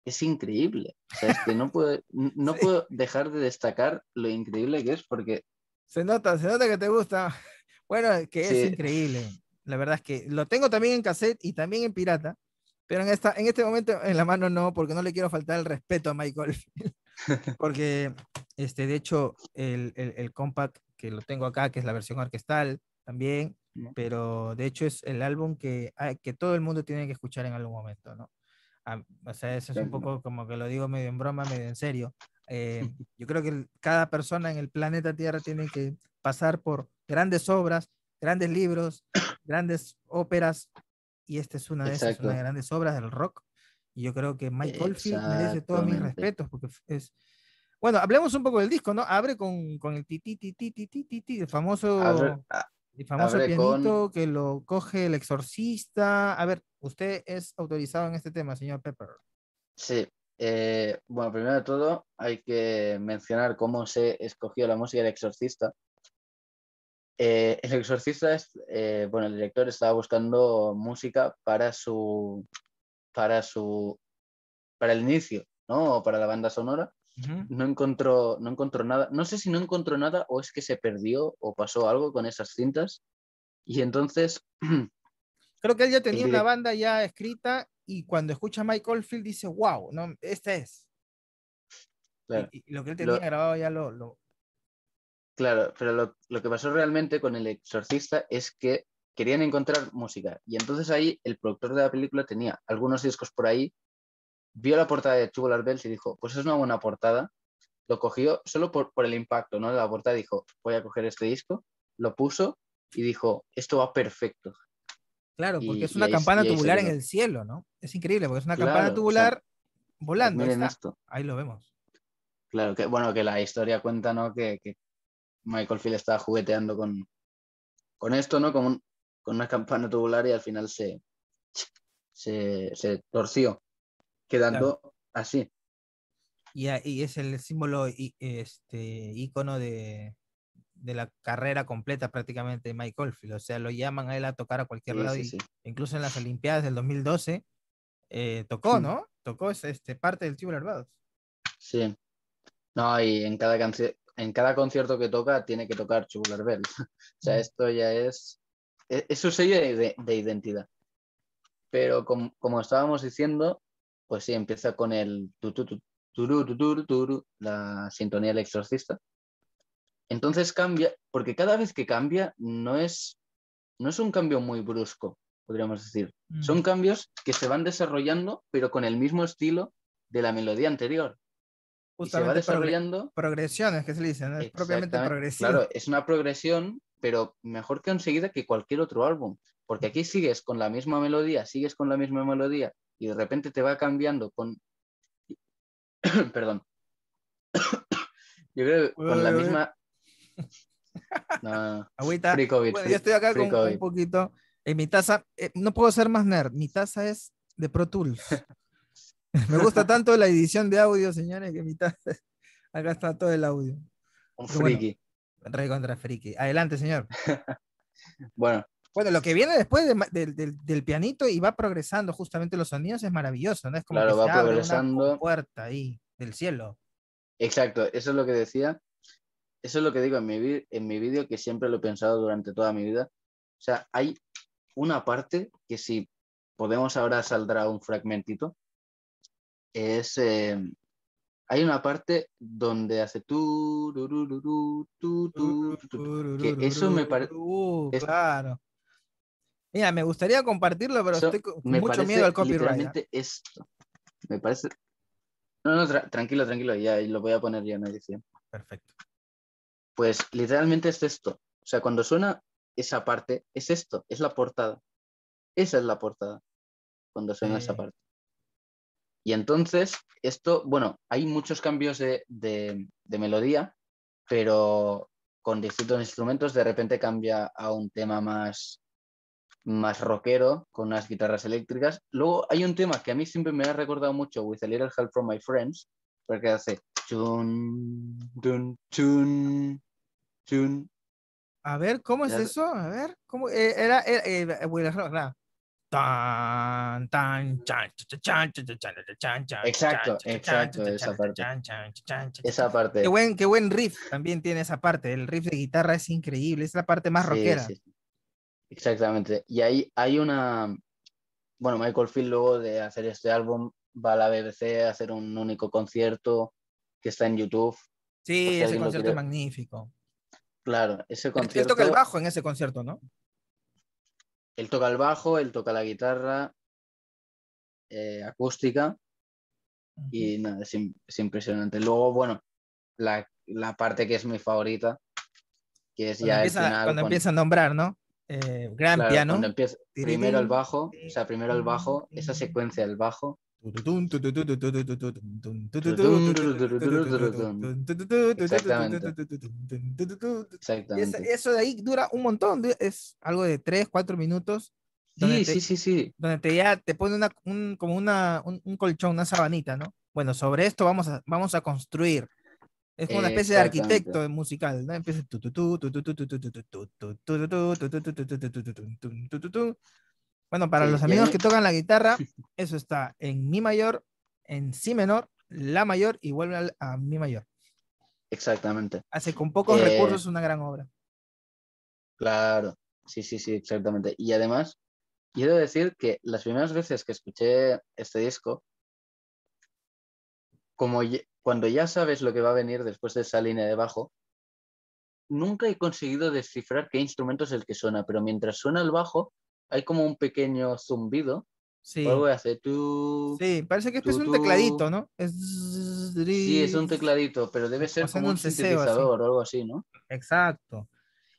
es increíble. O sea, es que no puedo, no Sí. puedo dejar de destacar lo increíble que es porque Se nota, se nota que te gusta. Bueno, que es Sí. increíble. La verdad es que lo tengo también en cassette y también en pirata, pero en, esta, en este momento en la mano no, porque no le quiero faltar el respeto a Michael. porque, este, de hecho, el, el, el compact que lo tengo acá, que es la versión orquestal también, ¿no? pero de hecho es el álbum que, que todo el mundo tiene que escuchar en algún momento, ¿no? Ah, o sea, eso es un poco como que lo digo medio en broma, medio en serio. Eh, yo creo que cada persona en el planeta Tierra tiene que pasar por grandes obras, grandes libros, grandes óperas, y esta es una de esas una de grandes obras del rock. Y yo creo que Mike Oldfield merece todos mis respetos, porque es... Bueno, hablemos un poco del disco, ¿no? Abre con, con el ti ti ti ti ah, el famoso... Abre, el famoso pianito con... que lo coge el exorcista. A ver, usted es autorizado en este tema, señor Pepper. Sí, eh, bueno, primero de todo hay que mencionar cómo se escogió la música del exorcista, eh, el exorcista es, eh, bueno, el director estaba buscando música para su, para su, para el inicio, ¿no? O para la banda sonora. no encontró, no encontró nada. No sé si no encontró nada o es que se perdió o pasó algo con esas cintas. Y entonces, Creo que él ya tenía una banda ya escrita y cuando escucha a Mike Oldfield dice, wow, no, esta es. Y- claro, Y, lo que él tenía Lo- grabado ya lo, lo- claro, pero lo, lo que pasó realmente con el exorcista es que querían encontrar música. Y entonces ahí el productor de la película tenía algunos discos por ahí, vio la portada de Tubular Bells y dijo, pues es una buena portada. Lo cogió solo por, por el impacto, ¿no? De la portada dijo, voy a coger este disco, lo puso y dijo, esto va perfecto. Claro, porque Y- es una campana ahí tubular en el cielo, ¿no? Es increíble, porque es una Claro, campana o sea, tubular volando. ahí Miren esto. Ahí lo vemos. Claro, que bueno, que la historia cuenta, ¿no? Que, que Michael Field estaba jugueteando con, con esto, ¿no? Con, un- con una campana tubular y al final se, se, se torció, quedando así. Y, es el símbolo, y, este, ícono de, de la carrera completa prácticamente de Mike Oldfield. O sea, lo llaman a él a tocar a cualquier Sí, lado. sí, y sí. incluso en las Olimpiadas del 2012 eh, tocó. ¿no? Tocó es- este, parte del Tubular Bells. Sí. No, y en cada canción, en cada concierto que toca tiene que tocar Tubular Bells. O sea, Mm. esto ya es, es, es su sello de, de- de identidad. Pero com- como estábamos diciendo, pues sí, empieza con el tu, tu, tu, turu, tu, turu, turu, la sintonía del exorcista. Entonces cambia, porque cada vez que cambia no es, no es un cambio muy brusco, podríamos decir. Mm. Son cambios que se van desarrollando, pero con el mismo estilo de la melodía anterior. Y se va desarrollando. progresiones, que se le dicen, ¿no? es propiamente progresivo. Claro, es una progresión, pero mejor conseguida que cualquier otro álbum. Porque aquí sigues con la misma melodía, sigues con la misma melodía y de repente te va cambiando con. Perdón. Yo creo que con la Uy, uy, uy. misma. No, Agüita. free COVID, Bueno, free- yo estoy acá con COVID. un poquito. En mi taza, eh, no puedo ser más nerd. Mi taza es de Pro Tools. Me gusta tanto la edición de audio, señores, que mi taza. Acá está todo el audio. Un Pero bueno. friki. Rey contra friki. Adelante, señor. Bueno, Bueno, lo que viene después de ma- del, del- pianito y va progresando justamente los sonidos es maravilloso, ¿no? Es como Claro, que va se abre una progresando. puerta ahí del cielo. Exacto, eso es lo que decía. Eso es lo que digo en mi, en mi vídeo, que siempre lo he pensado durante toda mi vida. O sea, hay una parte que si podemos ahora saldrá un fragmentito. Es. eh, hay una parte donde hace tu, que eso me parece. Uh, claro. Mira, me gustaría compartirlo, pero estoy con me mucho miedo al copyright. ¿ah? esto. Me parece. No, no, tra- tranquilo, tranquilo, ya lo voy a poner ya en edición. Perfecto. Pues literalmente es esto. O sea, cuando suena esa parte, es esto, es la portada. Esa es la portada. Cuando suena esa Sí. parte. Y entonces, esto, bueno, hay muchos cambios de, de- de melodía, pero con distintos instrumentos de repente cambia a un tema más, más rockero, con unas guitarras eléctricas. Luego hay un tema que a mí siempre me ha recordado mucho, With a Little Help from My Friends, porque hace chun, dun, chun, chun. A ver, ¿cómo es eso? A ver, ¿cómo? eh, era, era, eh, bueno, claro. Exacto, exacto, esa parte. Esa parte. Qué buen, qué buen riff también tiene esa parte. El riff de guitarra es increíble, es la parte más rockera. Sí, sí. Exactamente. Y ahí hay una. Bueno, Michael Field, luego de hacer este álbum, va a la BBC a hacer un único concierto que está en YouTube. Sí, ese concierto es magnífico. Claro, ese concierto. Él toca el bajo en ese concierto, ¿no? Él toca el bajo, él toca la guitarra eh, acústica y nada, es, im- es impresionante. Luego, bueno, la, la parte que es mi favorita, que es Cuando, ya el empieza, final. cuando cuando- empieza a nombrar, ¿no? Eh, gran claro, piano. cuando empieza primero el bajo, o sea, primero el bajo, esa secuencia del bajo, exactamente. Esa- Eso de ahí dura un montón, es algo de 3, 4 minutos, Sí, te- sí, sí, sí. donde te ya te pone una, un, como una, un, un colchón, una sabanita, ¿no? Bueno, sobre esto vamos a, vamos a construir. Es como una especie de Exactamente. arquitecto musical, ¿no? Empieza bueno, para los amigos que tocan la guitarra, eso está en mi mayor, en si menor, la mayor y vuelve a, mi mayor. Exactamente. Hace con pocos eh, recursos una gran obra. Claro, sí, sí, sí, exactamente. Y además, quiero decir que las primeras veces que escuché este disco, como cuando ya sabes lo que va a venir después de esa línea de bajo, nunca he conseguido descifrar qué instrumento es el que suena, pero mientras suena el bajo, hay como un pequeño zumbido, Sí, o algo hace tú. sí, parece que es tú, un tú. tecladito, ¿no? Es... Sí, es un tecladito, pero debe ser haciendo como un un sintetizador o algo así, ¿no? Exacto.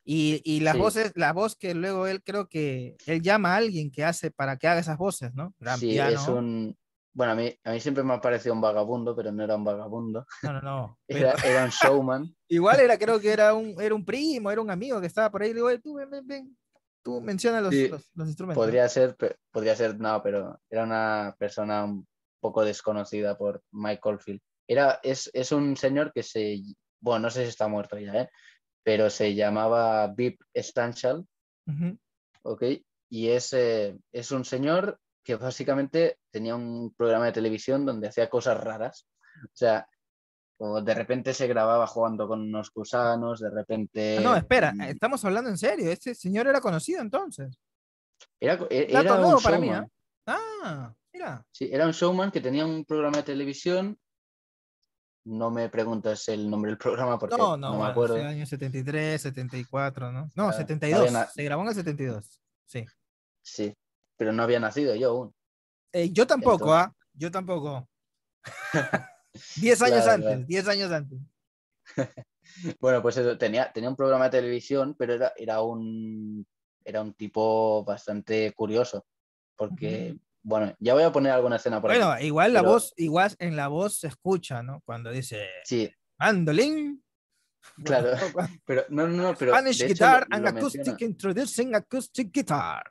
Y, y las Sí. voces, la voz que luego él creo que él llama a alguien que hace para que haga esas voces, ¿no? Gran Sí, piano. es un. Bueno, a mí, a mí siempre me ha parecido un vagabundo, pero no era un vagabundo. No, no, no. Era, era un showman. igual era, creo que era un, era un primo, era un amigo que estaba por ahí. Le digo, "Oye, tú ven, ven, ven. Tú menciona los, Sí, los, los instrumentos. Podría ser, podría ser, no, pero era una persona un poco desconocida por Michael Field. Era, es, es un señor que se, bueno, no sé si está muerto ya, ¿eh? pero se llamaba Vip Stanchel, Ujú. ¿ok? Y es, eh, es un señor que básicamente tenía un programa de televisión donde hacía cosas raras. O sea, o de repente se grababa jugando con unos gusanos, de repente... Ah, no, espera, mm, estamos hablando en serio. Este señor era conocido entonces. Era, e- era un para mí, showman. Ah, mira. Sí, era un showman que tenía un programa de televisión. No me preguntas el nombre del programa porque No, no, no, me bueno, acuerdo. sí, año 73, 74, ¿no? No, Ah, 72. había Se grabó en el 72. Sí. Sí, pero no había nacido yo aún. Eh, yo tampoco, Entonces- ¿ah? Yo tampoco. 10 años Claro, antes, claro. 10 años antes. Bueno, pues eso, tenía, tenía un programa de televisión, pero era, era, un, era un tipo bastante curioso. Porque, bueno, ya voy a poner alguna escena por Bueno, aquí. igual la voz, igual en la voz se escucha, ¿no? Cuando dice Sí, mandolin. Claro. Pero no, no, no, pero. Spanish de hecho, guitar lo- and acoustic introducing acoustic guitar.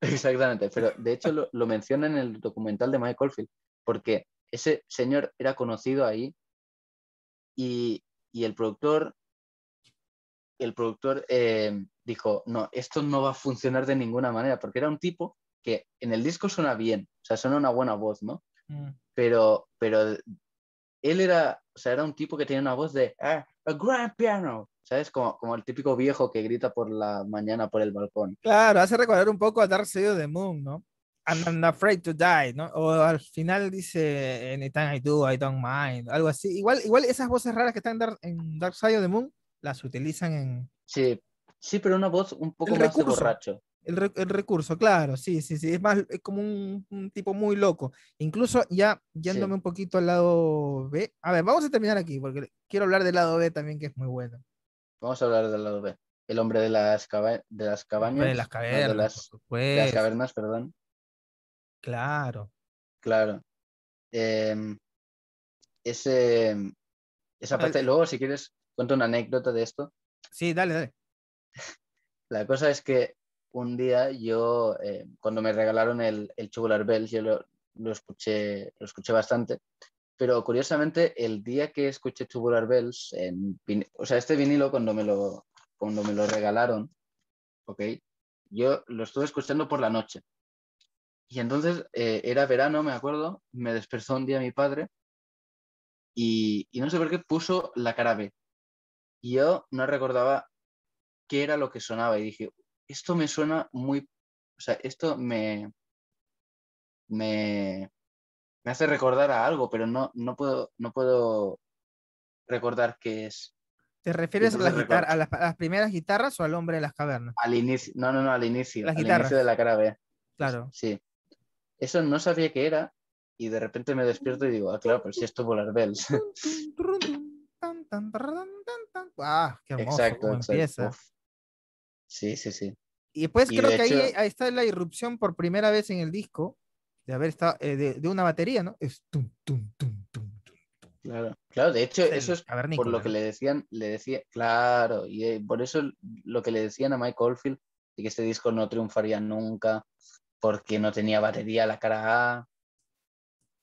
Exactamente, pero de hecho lo, lo menciona en el documental de Michael Field, porque ese señor era conocido ahí y, y el productor, el productor eh, dijo, no, esto no va a funcionar de ninguna manera, porque era un tipo que en el disco suena bien, o sea, suena una buena voz, ¿no? Mm. Pero, pero él era, o sea, era un tipo que tenía una voz de, ah, a grand piano, ¿sabes? Como, como el típico viejo que grita por la mañana por el balcón. Claro, hace recordar un poco a Dark Side of the Moon, ¿no? I'm afraid to die, ¿no? O al final dice Anytime I do, I don't mind, algo así. Igual, igual esas voces raras que están en Dark, Side of the Moon las utilizan en Sí, sí, pero una voz un poco El más de borracho. el, re- el recurso, claro, sí, sí, sí. Es más, es como un, un tipo muy loco. Incluso ya yéndome un poquito al lado B. A ver, vamos a terminar aquí, porque quiero hablar del lado B también, que es muy bueno. Vamos a hablar del lado B. El hombre de las, caba- de las cabañas. De las no, cavernas, de las, de cavernas, perdón. Claro. Claro. Em, ese, esa parte, luego si quieres, cuento una anécdota de esto. Sí, dale, dale. La cosa es que un día yo, eh, cuando me regalaron el, el Tubular Bells, yo lo, lo escuché, lo escuché bastante. Pero curiosamente, el día que escuché Tubular Bells, en, o sea, este vinilo cuando me lo, cuando me lo regalaron, ¿ok? Yo lo estuve escuchando por la noche. Y entonces eh, era verano, me acuerdo, me despertó un día mi padre y, y no sé por qué puso la cara B. Y yo no recordaba qué era lo que sonaba y dije, esto me suena muy, o sea, esto me, me, me hace recordar a algo, pero no, no, puedo, no puedo recordar qué es. ¿Te refieres a, la entonces guitar- recuerdo- a las, a las primeras guitarras o al hombre de las cavernas? Al inicio, no, no, no, al inicio, Las al guitarras. inicio de la cara B. Claro. Sí. Eso no sabía qué era y de repente me despierto y digo, ah, claro, pero si esto Polar Bells. ¡Ah! ¡Qué hermoso! exacto, exacto. empieza! Sí, sí, sí. Y después Y creo que ahí, hecho- ahí está la irrupción por primera vez en el disco de haber estado eh, de, de una batería, ¿no? Es tum, tum, tum, tum, tum. Claro, claro, de hecho, Es eso es por lo que le decían, le decía, claro, y eh, por eso lo que le decían a Mike Oldfield, de que este disco no triunfaría nunca, porque no tenía batería la cara A.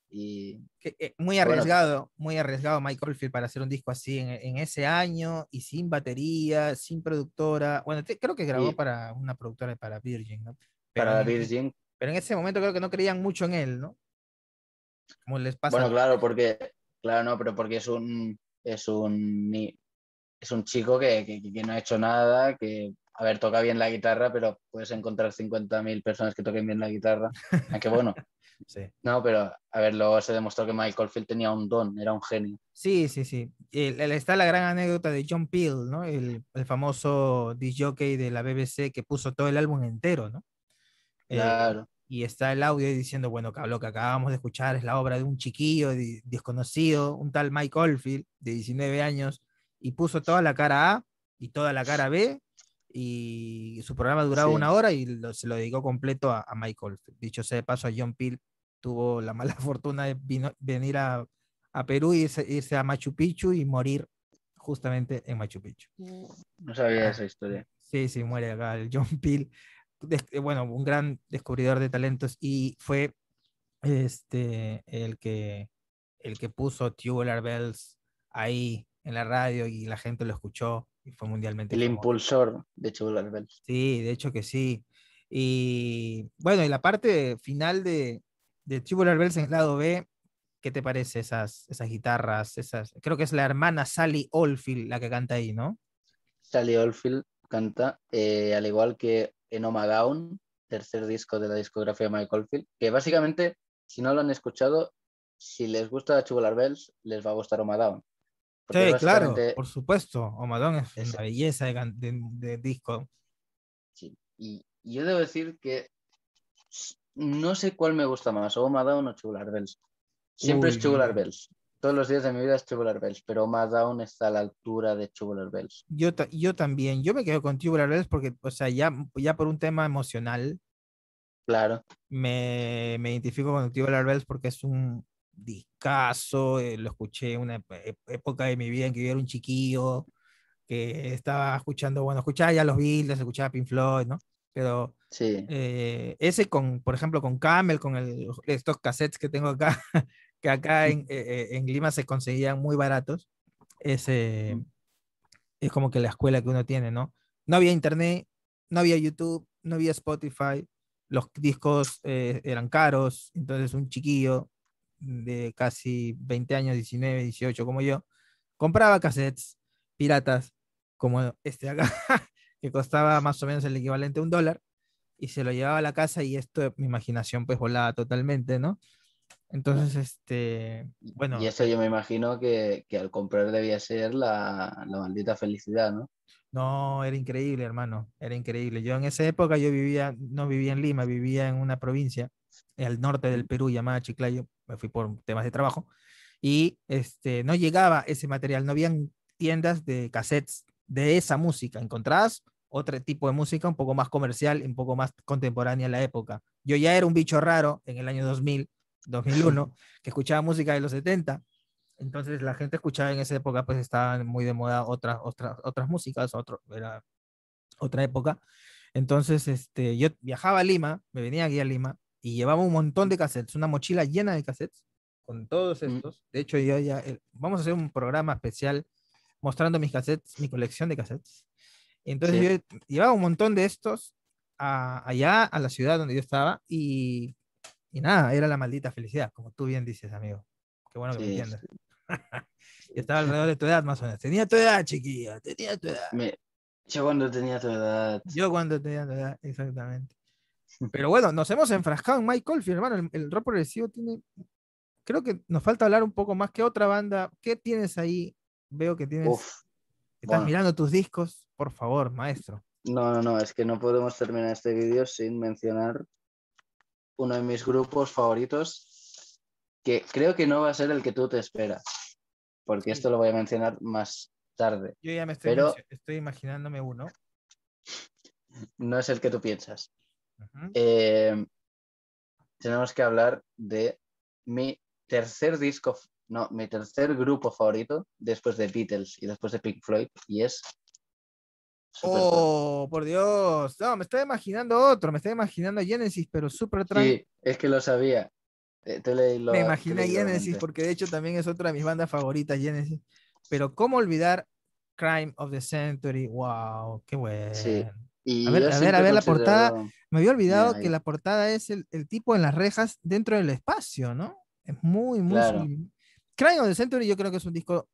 Y eh, muy Bueno. arriesgado, muy arriesgado Mike Oldfield para hacer un disco así en, en ese año y sin batería, sin productora. Bueno, te- creo que grabó Sí. para una productora para Virgin, ¿no? Pero para Virgin, Pero en ese momento creo que no creían mucho en él, ¿no? Como les pasa. bueno, claro, porque, claro, no, pero porque es un, es un, es un chico que, que- que no ha hecho nada, que, a ver, toca bien la guitarra, pero puedes encontrar 50.000 personas que toquen bien la guitarra, aunque bueno, Sí. no, pero, a ver, luego se demostró que Mike Oldfield tenía un don, era un genio. Sí, sí, sí. El- el- está la gran anécdota de John Peel, ¿no? El, el famoso disc jockey de la BBC que puso todo el álbum entero, ¿no? Eh, Claro. y está el audio diciendo, bueno, lo que acabamos de escuchar es la obra de un chiquillo di- desconocido, un tal Mike Oldfield, de 19 años, y puso toda la cara A y toda la cara B, y su programa duraba Sí. una hora y lo- se lo dedicó completo a, Oldfield. Dicho sea de paso, a John Peel tuvo la mala fortuna de vino- venir a, a Perú y irse, irse a Machu Picchu y morir justamente en Machu Picchu. No sabía Ah. esa historia. Sí, sí, muere acá el John Peel. eh, bueno, un gran descubridor de talentos y fue este el que el que puso Tubular Bells ahí en la radio y la gente lo escuchó y fue mundialmente El famoso. impulsor de Tubular Bells. Sí, de hecho que sí. Y bueno, y la parte final de, de Tubular Bells en el lado B, ¿qué te parece esas, esas guitarras? Esas, creo que es la hermana Sally Oldfield la que canta ahí, ¿no? Sally Oldfield canta, eh, al igual que Enoma Down, tercer disco de la discografía de Mike Oldfield, que básicamente, si no lo han escuchado, si les gusta Tubular Bells, les va a gustar Oma Down. Sí, claro, por supuesto. Omadón es es- una belleza de, de- de disco. sí. Y, y yo debo decir que no sé cuál me gusta más, o Oma Down o Tubular Bells. Siempre Uy. es Tubular Bells. Todos los días de mi vida es Tubular Bells, pero Oma Down está a la altura de Tubular Bells. Yo, ta- yo también, yo me quedo con Tubular Bells porque, o sea, ya, ya por un tema emocional, Claro, me, me identifico con Tubular Bells porque es un discazo, eh, lo escuché en una época de mi vida en que yo era un chiquillo, que estaba escuchando, bueno, escuchaba ya los Beatles, escuchaba Pink Floyd, ¿no? Pero sí. eh, ese con, por ejemplo, con Camel, con el- estos cassettes que tengo acá, que acá en, eh, en Lima se conseguían muy baratos, ese es como que la escuela que uno tiene, ¿no? No había internet, no había YouTube, no había Spotify, los discos eh, eran caros, entonces un chiquillo de casi 20 años, 19, 18 como yo, compraba cassettes piratas como este de acá, que costaba más o menos el equivalente a un dólar, y se lo llevaba a la casa y esto, mi imaginación pues volaba totalmente, ¿no? Entonces, este, bueno, y eso yo me imagino que, que al comprar debía ser la, la maldita felicidad, ¿no? No, era increíble, hermano, era increíble. Yo en esa época yo vivía, no vivía en Lima, vivía en una provincia al norte del Perú llamada Chiclayo, me fui por temas de trabajo y este no llegaba ese material, no habían tiendas de cassettes de esa música, encontrabas otro tipo de música un poco más comercial, un poco más contemporánea a la época. Yo ya era un bicho raro en el año 2000, 2001, que escuchaba música de los 70 entonces la gente escuchaba en esa época, pues estaban muy de moda otras, otras, otras músicas, otro, era otra época. Entonces, este, yo viajaba a Lima, me venía aquí a Lima y llevaba un montón de cassettes, una mochila llena de cassettes con todos Mm. estos. De hecho, yo ya, eh, vamos a hacer un programa especial mostrando mis cassettes, mi colección de cassettes. Entonces Sí. yo llevaba un montón de estos a- allá a la ciudad donde yo estaba y Y nada, era la maldita felicidad, como tú bien dices, amigo. Qué bueno que me Sí, entiendas. y estaba alrededor de tu edad, más o menos. Tenía tu edad, chiquilla, tenía tu edad. Me- Yo cuando tenía tu edad. Yo cuando tenía tu edad, exactamente. Pero bueno, nos hemos enfrascado en Mike Oldfield, hermano. El, el rock progresivo tiene. Creo que nos falta hablar un poco más que otra banda. ¿Qué tienes ahí? Veo que tienes. Uf, estás bueno. mirando tus discos. Por favor, maestro. no, no, no, es que no podemos terminar este vídeo sin mencionar uno de mis grupos favoritos, que creo que no va a ser el que tú te esperas, porque Sí. esto lo voy a mencionar más tarde. Yo ya me estoy, Pero- estoy imaginándome uno. No es el que tú piensas. Ujú. Eh, tenemos que hablar de mi tercer disco, no, mi tercer grupo favorito después de Beatles y después de Pink Floyd, y es. Oh, por Dios. No, me estoy imaginando otro. Me estoy imaginando Genesis, pero Supertramp. Sí, es que lo sabía. Eh, te leí lo- me te imaginé leí la Genesis porque de hecho también es otra de mis bandas favoritas, Genesis. Pero ¿cómo olvidar Crime of the Century? ¡Wow! ¡Qué bueno! Sí. Y A ver, a ver, a ver la portada. Me había olvidado que la portada es el, el tipo en las rejas dentro del espacio, ¿no? Es muy, muy Claro. of the Century yo creo que es un disco,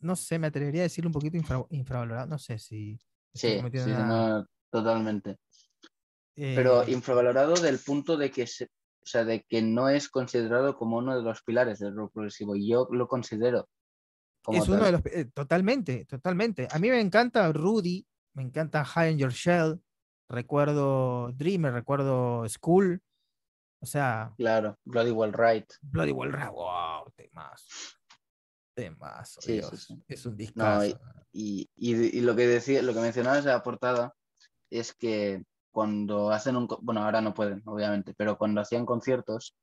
no sé, me atrevería a decir un poquito infra- infravalorado. No sé si... Sí, cometiendo sí, una- no, totalmente. Pero eh, infravalorado del punto de que, se- o sea, de que no es considerado como uno de los pilares del rock progresivo. y Yo lo considero como es uno de los. eh, totalmente, totalmente. A mí me encanta Rudy, me encanta High in Your Shell, recuerdo Dreamer, recuerdo School. O sea, Claro, Bloody Well Right. Bloody Well Ra- wow, temazo. Temazo, Sí, sí, Dios. sí. Es un No, discazo. y, y, y lo que decía, lo que mencionabas de la portada es que cuando hacen un, bueno, ahora no pueden, obviamente, pero cuando hacían conciertos,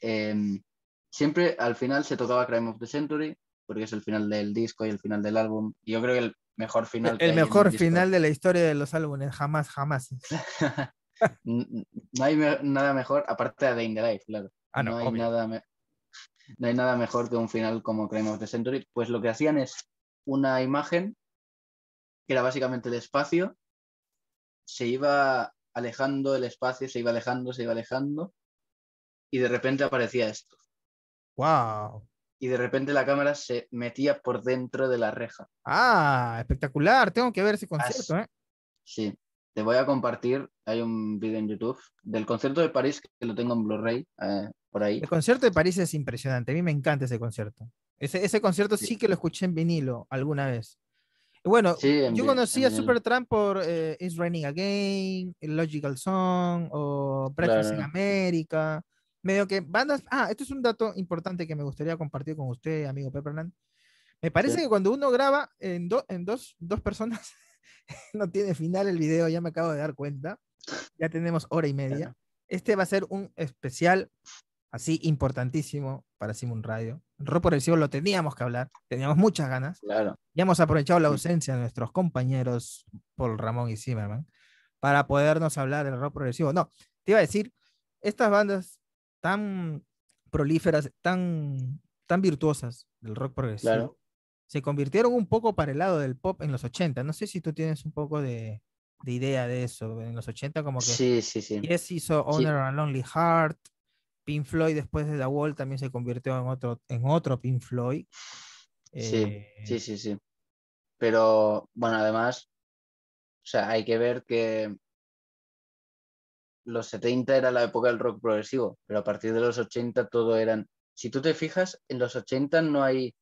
em, siempre al final se tocaba Crime of the Century, porque es el final del disco y el final del álbum. Y yo creo que el mejor final. El, que mejor final de la historia de los álbumes, jamás, jamás. No hay me- nada mejor, aparte de in the Life, claro. Ah, no, no, hay nada no hay nada mejor que un final como Crime of the Century. Pues lo que hacían es una imagen que era básicamente el espacio, se iba alejando el espacio, se iba alejando, se iba alejando, y de repente aparecía esto. Wow. Y de repente la cámara se metía por dentro de la reja. Ah, espectacular. Tengo que ver ese concierto, ¿eh? Sí, te voy a compartir, hay un vídeo en YouTube del concierto de París que lo tengo en Blu-ray eh, por ahí. El concierto de París es impresionante. A mí me encanta ese concierto. Ese, ese concierto sí. Sí. que lo escuché en vinilo alguna vez. Bueno, Sí, yo conocí a Supertramp por eh, It's Raining Again, Logical Song o Breakfast in. America. Medio que bandas. Ah, esto es un dato importante que me gustaría compartir con usted, amigo Pepperland. Me parece Sí. que cuando uno graba en, do- en dos, dos personas, no tiene final el video, ya me acabo de dar cuenta. Ya tenemos hora y media. Claro. Este va a ser un especial así importantísimo para Simon Radio. Rock cielo lo teníamos que hablar, teníamos muchas ganas. Claro, Ya hemos aprovechado la ausencia de nuestros compañeros Paul Ramón y Zimmerman para podernos hablar del rock progresivo. No, te iba a decir, estas bandas tan prolíferas, tan, tan virtuosas del rock progresivo, Claro. se convirtieron un poco para el lado del pop en los 80. No sé si tú tienes un poco de, de idea de eso. En los 80 como que sí, sí, sí. Yes hizo Honor a Lonely Heart. Pink Floyd después de The Wall también se convirtió en otro, en otro Pink Floyd. Sí, Eh, sí, sí, sí. Pero bueno, además, o sea, hay que ver que los 70 era la época del rock progresivo, pero a partir de los 80 todo eran... Si tú te fijas, en los 80 no hay,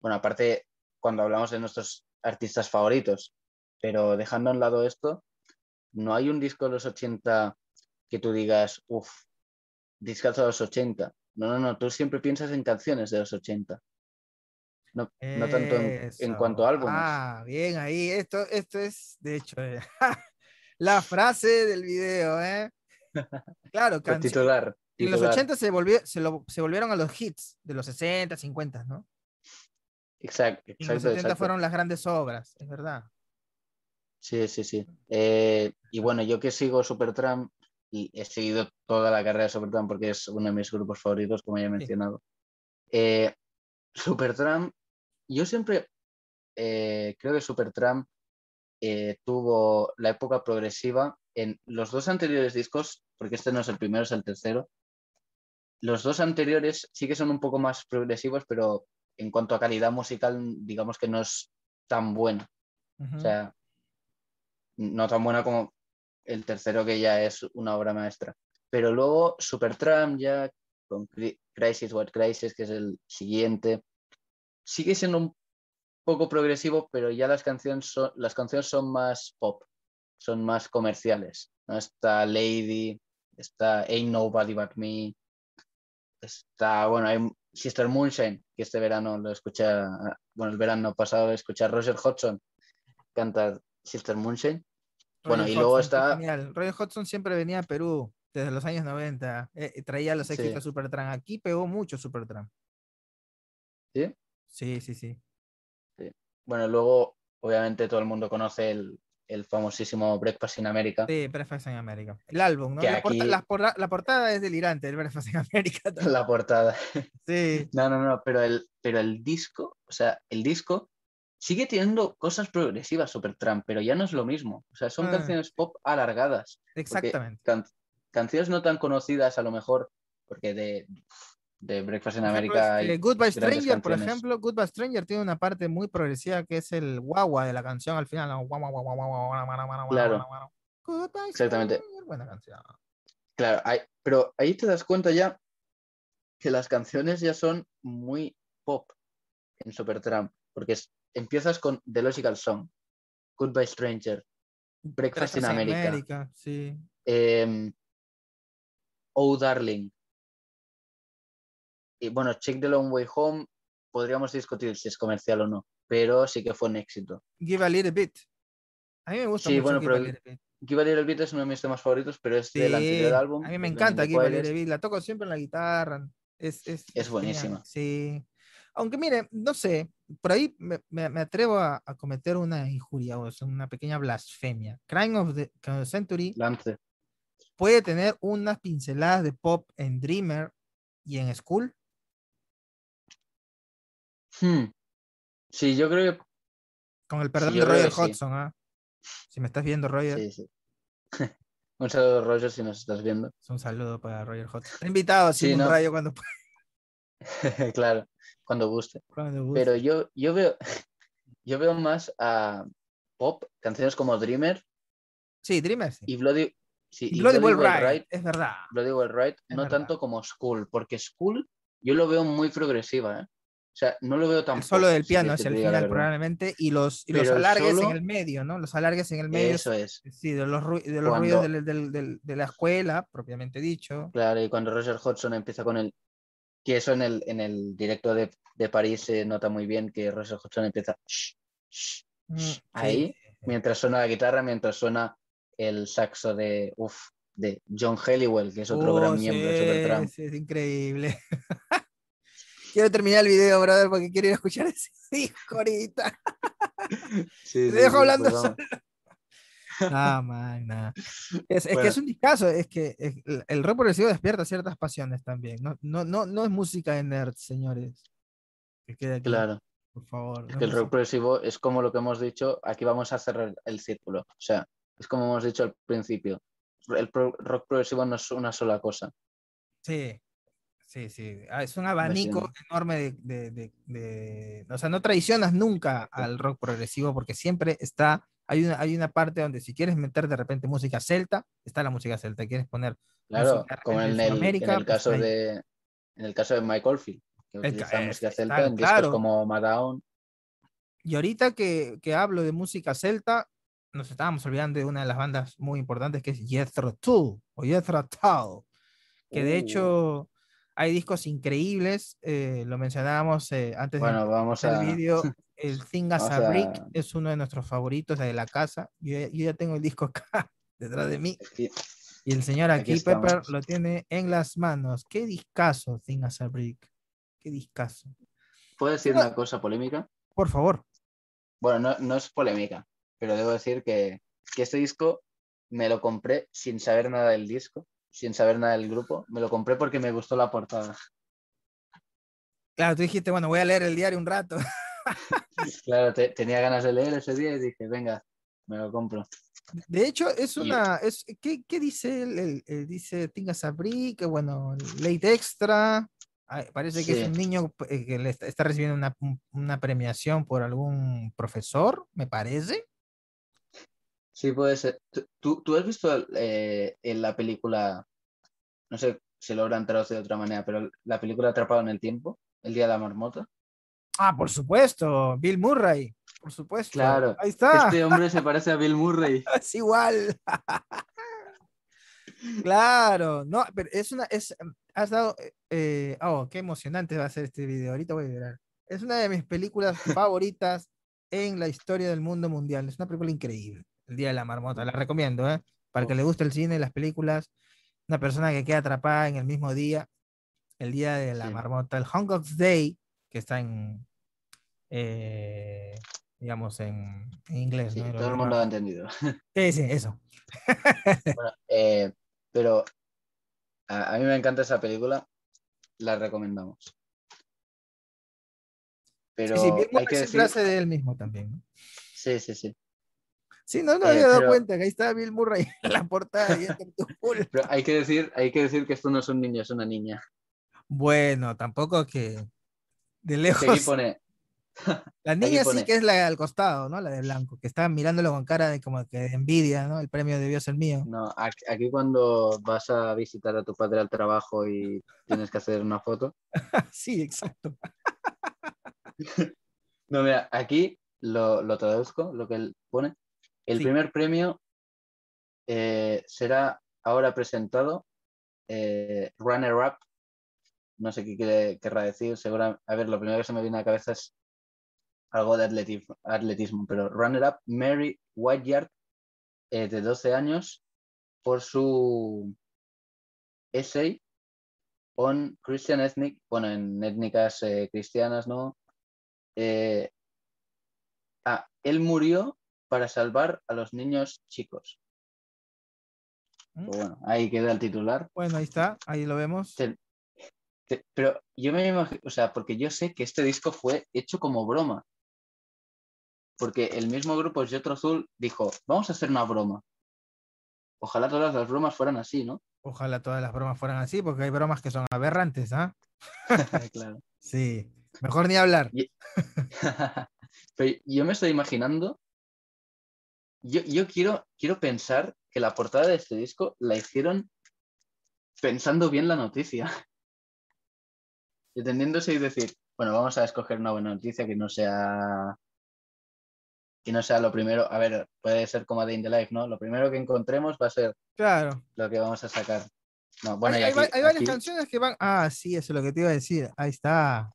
bueno, aparte cuando hablamos de nuestros artistas favoritos, pero dejando a un lado esto, no hay un disco de los 80 que tú digas, uff, discazo de los 80. No, no, no, tú siempre piensas en canciones de los 80. No, no tanto en, cuanto a álbumes. Ah, bien ahí. Esto, esto es, de hecho, eh, la frase del video, ¿eh? Claro, canción- titular. En los titular. 80 se, volvió, se, lo- se volvieron a los hits de los 60, 50, ¿no? Exacto, Y en los exacto, 70 exacto. fueron las grandes obras, es verdad. Sí, sí, sí. Eh, y bueno, yo que sigo Supertramp y he seguido toda la carrera de Supertramp porque es uno de mis grupos favoritos, como ya he mencionado. Eh, Supertramp, yo siempre eh, creo que Supertramp eh, tuvo la época progresiva en los dos anteriores discos, porque este no es el primero, es el tercero. los dos anteriores sí que son un poco más progresivos, pero en cuanto a calidad musical, digamos que no es tan buena. Ujú. O sea, no tan buena como el tercero, que ya es una obra maestra. Pero luego Supertramp ya con Cri- Crisis What Crisis, que es el siguiente, sigue siendo un poco progresivo, pero ya las canciones son, las canciones son más pop, son más comerciales. ¿no? Está Lady, está Ain't Nobody But Me, está, bueno, hay Sister Moonshine, que este verano lo escuché, bueno, el verano pasado escuché a Roger Hodgson cantar Sister Moonshine. Bueno, Roger y luego está- Genial. Roger Hodgson siempre venía a Perú desde los años 90. eh, y traía los Sí. éxitos de Supertramp. Aquí pegó mucho Supertramp. ¿sí? Sí, sí, sí. Bueno, luego, obviamente, todo el mundo conoce el, el famosísimo Breakfast in America. Sí, Breakfast en América. El álbum, ¿no? La, porta- aquí- la porra- la portada es delirante, el Breakfast en América. La portada. Sí. No, no, no, pero el, pero el disco, o sea, el disco sigue teniendo cosas progresivas, Supertramp, pero ya no es lo mismo. O sea, son Ah. canciones pop alargadas. Exactamente. can- canciones no tan conocidas, a lo mejor, porque de, de Breakfast in America este, Goodbye Stranger, por ejemplo, Goodbye Stranger tiene una parte muy progresiva que es el guagua de la canción al final. Claro. Goodbye Exactamente. Stranger, Buena canción. Claro, hay- pero ahí te das cuenta ya que las canciones ya son muy pop en Supertramp, porque es- empiezas con The Logical Song, Goodbye Stranger, Breakfast in America, sí. em, Oh Darling. Y bueno, Check the Long Way Home, podríamos discutir si es comercial o no, pero sí que fue un éxito. Give a little bit. A mí me gusta Sí, mucho bueno, Give a pero Little Bit. Give a Little Bit es uno de mis temas favoritos, pero es del anterior Sí, álbum. A mí me encanta Give a 94. Little Bit. La toco siempre en la guitarra. Es, es, Es buenísima. Sí. Aunque mire, no sé, por ahí me, me- me atrevo a, a cometer una injuria o sea, una pequeña blasfemia. Crime of the of the Century Lance. puede tener unas pinceladas de pop en Dreamer y en School. Hmm. Sí, yo creo que Con el perdón de Roger sí. Hodgson, ¿ah? Si me estás viendo, Roger, sí, sí. Un saludo, Roger, si nos estás viendo. un saludo para Roger Hodgson. Está invitado Sí, no. Cuando, claro, cuando guste. cuando guste. Pero yo, yo veo yo veo más a pop, canciones como Dreamer Sí, Dreamer sí. y Bloody, sí, Y y Bloody Bloody Right, Right, es verdad. Bloody Well Right, Es no verdad. tanto como School, porque School yo lo veo muy progresiva, ¿eh? O sea, no lo veo tan El solo del piano quieres es el final probablemente y los, y los alargues solo- en el medio, ¿no? Los alargues en el medio. Eso es. Sí, de los, ru- de los Cuando- ruidos del- del- del- de la escuela, propiamente dicho. Claro, y cuando Roger Hodgson empieza con el. Que eso en el, en el directo de, de París se nota muy bien que Roger Hodgson empieza. "Shh, shh", Mm, sí, Ahí, mientras suena la guitarra, mientras suena el saxo de, uf, de John Helliwell, que es otro gran Oh, miembro de Supertramp. sí, es increíble. quiero terminar el video, brother, porque quiero ir a escuchar ese disco ahorita. Sí, Te sí, dejo sí, hablando pues vamos. Ah, man, nah. Es, es que es un discazo, es que es- el, rock progresivo despierta ciertas pasiones también. No, no, no, no es música de nerds, señores. Que quede aquí, Claro, por favor. no que el rock progresivo es como lo que hemos dicho, aquí vamos a cerrar el círculo. O sea, es como hemos dicho al principio, el pro- rock progresivo no es una sola cosa. Sí, sí, sí. Ah, Es un abanico Vecino. enorme de, de- de- de- O sea, no traicionas nunca al rock progresivo porque siempre está. Hay una, hay una parte donde si quieres meter de repente música celta, está la música celta. Quieres poner. Claro, música como en de el, en Sudamérica, el pues caso ahí. de en el caso de Mike Oldfield, que El utiliza es- música está celta en discos claro. como Madown. Y ahorita que, que hablo de música celta, nos estábamos olvidando de una de las bandas muy importantes que es Jethro Tull o Jethro Tull, que de Uh. hecho hay discos increíbles. eh, lo mencionábamos eh, antes de Bueno, vamos el a vídeo, el Thing as vamos a Brick a- es uno de nuestros favoritos de la casa. Yo, ya- yo ya tengo el disco acá detrás de mí y el señor Aquí aquí, Pepper, lo tiene en las manos. Qué discazo, Thing as a Brick. Qué discazo. ¿Puedo decir una cosa polémica? Por favor. Bueno, no, no es polémica, pero debo decir que, que este disco me lo compré sin saber nada del disco, sin saber nada del grupo. Me lo compré porque me gustó la portada. Claro, tú dijiste, bueno, voy a leer el diario un rato. Claro, te- tenía ganas de leer ese día y dije, venga, me lo compro. De hecho, es una. Es, ¿qué, qué dice él? Él- él dice Tinga Sabri, que bueno, late extra. Parece que es un niño eh, que le está, está recibiendo una, un- una premiación por algún profesor, me parece. Sí, puede ser. ¿Tú- ¿Tú, has visto eh, en la película, no sé si lo habrán traducido de otra manera, pero la película Atrapado en el Tiempo, El Día de la Marmota? Ah, por supuesto, Bill Murray, por supuesto. Claro, Ahí está, Este hombre se parece a Bill Murray. es igual. Claro, no, pero es una, es, has dado, eh, oh, qué emocionante va a ser este video, ahorita voy a llorar. Es una de mis películas favoritas en la historia del mundo mundial, es una película increíble, El Día de la Marmota, la recomiendo, ¿eh? Para que le guste el cine, las películas, una persona que queda atrapada en el mismo día, el Día de la Sí. Marmota, el Hong Kong's Day, que está en, eh, digamos, en, en inglés, Sí, ¿no? todo el mundo lo ha entendido. Sí, sí, eso. Bueno, eh, pero a, a mí me encanta esa película, la recomendamos. Pero Sí, sí, hay que decir, de él mismo también. ¿no? sí, sí, sí. Sí, no, no Eh, había dado pero- cuenta que ahí está Bill Murray en la portada y. Pero hay que decir, hay que decir que esto no es un niño, es una niña. Bueno, tampoco que de lejos. aquí pone, la niña sí que es la al costado, ¿no? La de blanco, que está mirándolo con cara de como que de envidia, ¿no? El premio debió ser mío. no, aquí, aquí cuando vas a visitar a tu padre al trabajo y tienes que hacer una foto. sí, exacto. No, mira, aquí lo, lo traduzco, lo que él pone. El Sí. primer premio eh, será ahora presentado eh, Runner Up. No sé qué quiere, querrá decir. Segura, a ver, lo primero que se me viene a la cabeza es algo de atletismo, atletismo pero Runner Up Mary Whiteyard, eh, de 12 años, por su essay on Christian Ethnic, bueno, en étnicas cristianas, ¿no? Ah, él murió para salvar a los niños chicos. ¿Mm? Pues bueno, ahí queda el titular. Bueno, ahí está, ahí lo vemos. Te- te- pero yo me imagino, o sea, porque yo sé que este disco fue hecho como broma. Porque el mismo grupo Jetro Azul dijo, vamos a hacer una broma. Ojalá todas las bromas fueran así, ¿no? Ojalá todas las bromas fueran así, porque hay bromas que son aberrantes, ¿ah? claro. Sí, mejor ni hablar. Pero yo me estoy imaginando, yo, yo quiero, quiero pensar que la portada de este disco la hicieron pensando bien la noticia. Entendiéndose y decir, bueno, vamos a escoger una buena noticia que no sea que no sea lo primero, a ver, puede ser como a Day in the Life, ¿no? Lo primero que encontremos va a ser Claro. lo que vamos a sacar. No, bueno, hay, y hay va- aquí- hay varias aquí- canciones que van. Ah, sí, eso es lo que te iba a decir. Ahí está.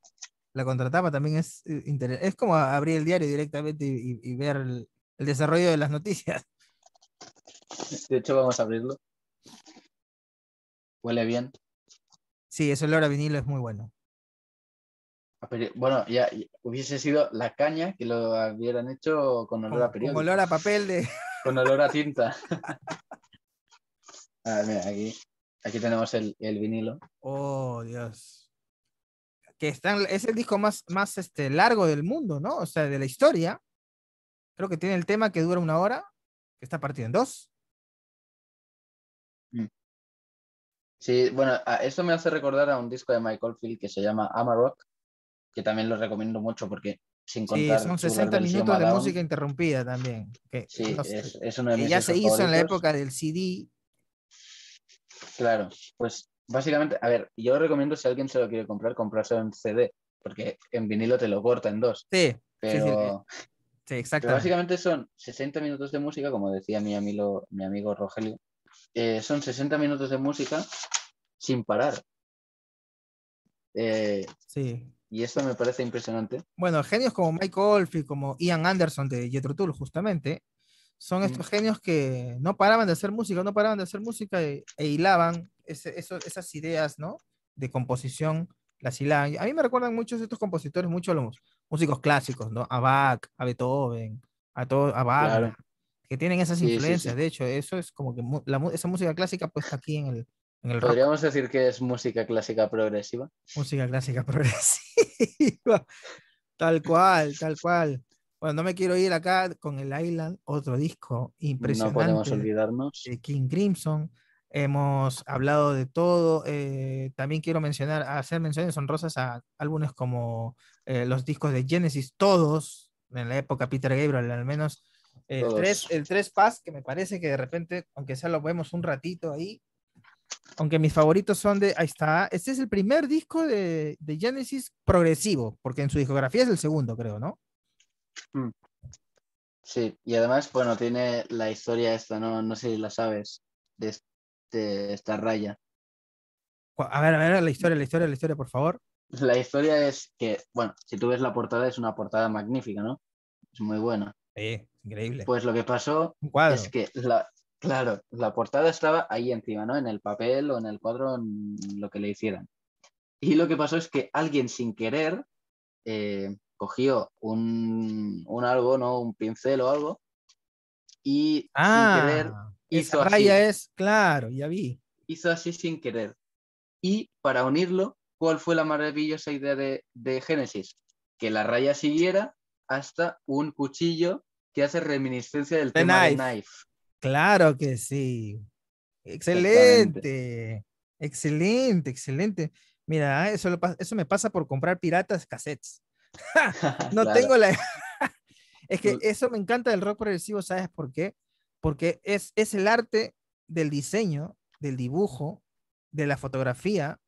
La contratapa también es eh, interes- Es como abrir el diario directamente y, y- y ver el, el desarrollo de las noticias. de hecho, vamos a abrirlo. Huele bien. Sí, ese olor a vinilo es muy bueno. Bueno, ya, ya hubiese sido la caña que lo hubieran hecho con olor a periódico, olor a papel de. con olor a tinta. A ver, mira, aquí, aquí tenemos el, el vinilo. Oh, Dios. Que están, es el disco más, más este, largo del mundo, ¿no? O sea, de la historia. Creo que tiene el tema que dura una hora, que está partido en dos. Sí, bueno, esto me hace recordar a un disco de Michael Field que se llama Amarok, que también lo recomiendo mucho porque sin Sí, contar son su 60 versión minutos de música interrumpida también. Que, Sí, no sé, es, es uno de que mis ya se hizo en la época del CD. Claro, pues básicamente, a ver, yo recomiendo si alguien se lo quiere comprar, comprarse en CD, porque en vinilo te lo corta en dos. Sí, sí, sí, Pero, sí, exactamente. básicamente son 60 minutos de música, como decía mi amigo, mi amigo Rogelio. eh, son 60 minutos de música sin parar. Eh, Sí. y esto me parece impresionante. Bueno, genios como Mike Oldfield, como Ian Anderson de Jethro Tull, justamente, son Mm. estos genios que no paraban de hacer música, no paraban de hacer música e, e hilaban ese- eso- esas ideas, ¿no? De composición, las hilaban. A mí me recuerdan muchos estos compositores, mucho a los músicos clásicos, ¿no? A Bach, a Beethoven, a, todo, a Wagner, Claro. que tienen esas Sí, sí, influencias. sí. De hecho, eso es como que la esa música clásica puesta aquí en el, en el rock. Podríamos decir que es música clásica progresiva. Música clásica progresiva. Tal cual, tal cual. Bueno, no me quiero ir acá con el Island, otro disco No impresionante. podemos olvidarnos. de King Crimson. Hemos hablado de todo. eh, también quiero mencionar, hacer menciones honrosas a álbumes como eh, los discos de Genesis, todos, en la época Peter Gabriel, al menos el Todos. 3, el 3 Pass, que me parece que de repente, aunque sea lo vemos un ratito ahí, aunque mis favoritos son de, ahí está, este es el primer disco de, de Genesis progresivo, porque en su discografía es el segundo, creo, ¿no? Sí, y además, bueno, tiene la historia esta, no, no sé si la sabes, de esta raya. A ver, a ver, la historia, la historia, la historia, por favor. La historia es que, bueno, si tú ves la portada, es una portada magnífica, ¿no? Es muy buena. Sí, increíble. Pues lo que pasó es que, la, claro, la portada estaba ahí encima, ¿no? En el papel o en el cuadro, en lo que le hicieran. Y lo que pasó es que alguien sin querer eh, cogió un, un algo, ¿no? Un pincel o algo, y sin querer Ah, hizo esa así. raya es, claro, ya vi. hizo así sin querer. Y para unirlo, ¿cuál fue la maravillosa idea de, de Génesis? Que la raya siguiera hasta un cuchillo que hace reminiscencia del The tema de Knife. Knife. Claro que sí. Excelente. Excelente, excelente. Mira, eso, lo pas- eso me pasa por comprar piratas cassettes. No Claro. tengo la... es que eso me encanta del rock progresivo, ¿sabes por qué? Porque es, es el arte del diseño, del dibujo, de la fotografía,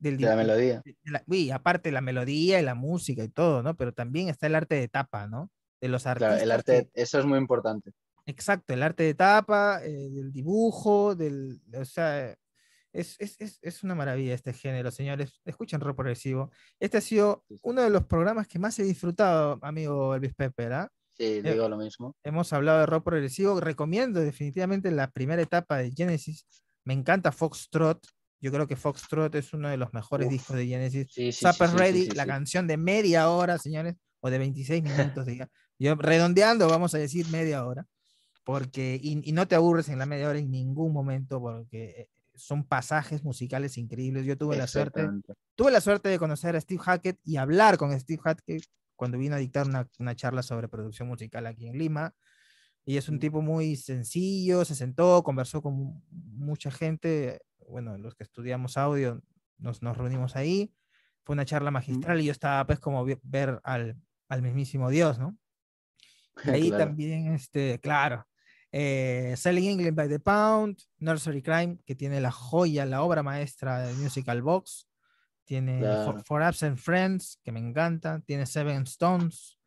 del de la melodía. de la- uy, aparte la melodía y la música y todo, ¿no? Pero también está el arte de tapa, ¿no? De los artistas. Claro, el que- arte, eso es muy importante. Exacto, el arte de tapa, eh, del dibujo, del, o sea, es, es, es, es una maravilla este género, señores. Escuchen rock progresivo. Este ha sido uno de los programas que más he disfrutado, amigo Elvis Pepper. ¿ah? Sí, digo lo mismo. Hemos hablado de rock progresivo. Recomiendo definitivamente la primera etapa de Genesis. Me encanta Foxtrot. Yo creo que Foxtrot es uno de los mejores Uf. discos de Genesis. Sí, sí, sí, Supper sí, sí, Ready, la canción de media hora, señores, o de 26 minutos, diga. Yo redondeando, vamos a decir media hora, porque, y, y no te aburres en la media hora en ningún momento, porque eh, son pasajes musicales increíbles. Yo tuve la suerte, tuve la suerte de conocer a Steve Hackett y hablar con Steve Hackett cuando vino a dictar una, una charla sobre producción musical aquí en Lima. Y es un tipo muy sencillo, se sentó, conversó con mu- mucha gente, bueno, los que estudiamos audio nos, nos reunimos ahí, fue una charla magistral y yo estaba pues como ver al, al mismísimo Dios, ¿no? Y ahí Claro. también, este, claro, eh, Selling England by the Pound, Nursery Crime, que tiene la joya, la obra maestra de Musical Box, tiene For, Claro. For Absent Friends, que me encanta, tiene Seven Stones,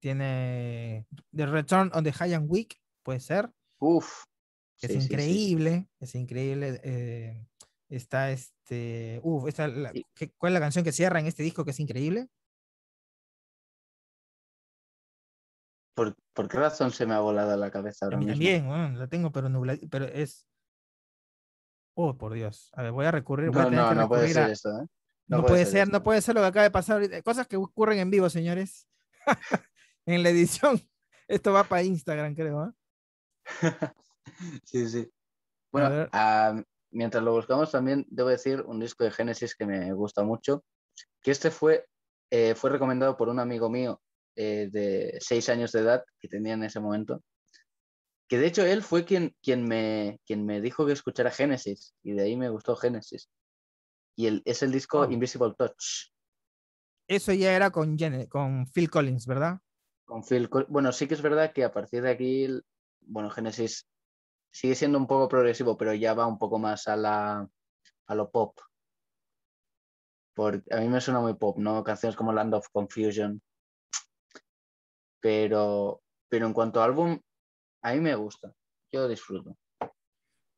tiene The Return on the High and Week, puede ser, Uf. que Sí, es sí, sí. increíble, es increíble. eh, está este, uf, esta, la- Y- ¿qué- ¿cuál es la canción que cierra en este disco que es increíble? ¿Por, por qué razón se me ha volado la cabeza A ahora mí mismo? también, la tengo pero nublada, pero es... Oh, por Dios. A ver, voy a recurrir, voy a No, tener no, que no puede a- ser esto, ¿eh? No, puede ser, esto. no puede ser lo que acaba de pasar ahorita. Cosas que ocurren en vivo, señores. en la edición. Esto va para Instagram, creo. ¿eh? Sí, sí. Bueno, ah, mientras lo buscamos también debo decir un disco de Genesis que me gusta mucho, que este fue, eh, fue recomendado por un amigo mío eh, de seis años de edad que tenía en ese momento, que de hecho él fue quien, quien, me, quien me dijo que escuchara Genesis y de ahí me gustó Genesis. Y el, es el disco. Invisible Touch. Eso ya era con, con Phil Collins, ¿verdad? Con Phil bueno, sí que es verdad que a partir de aquí, bueno, Genesis sigue siendo un poco progresivo, pero ya va un poco más a la a lo pop. Porque a mí me suena muy pop, ¿no? Canciones como Land of Confusion. Pero, pero en cuanto a álbum, a mí me gusta. Yo disfruto.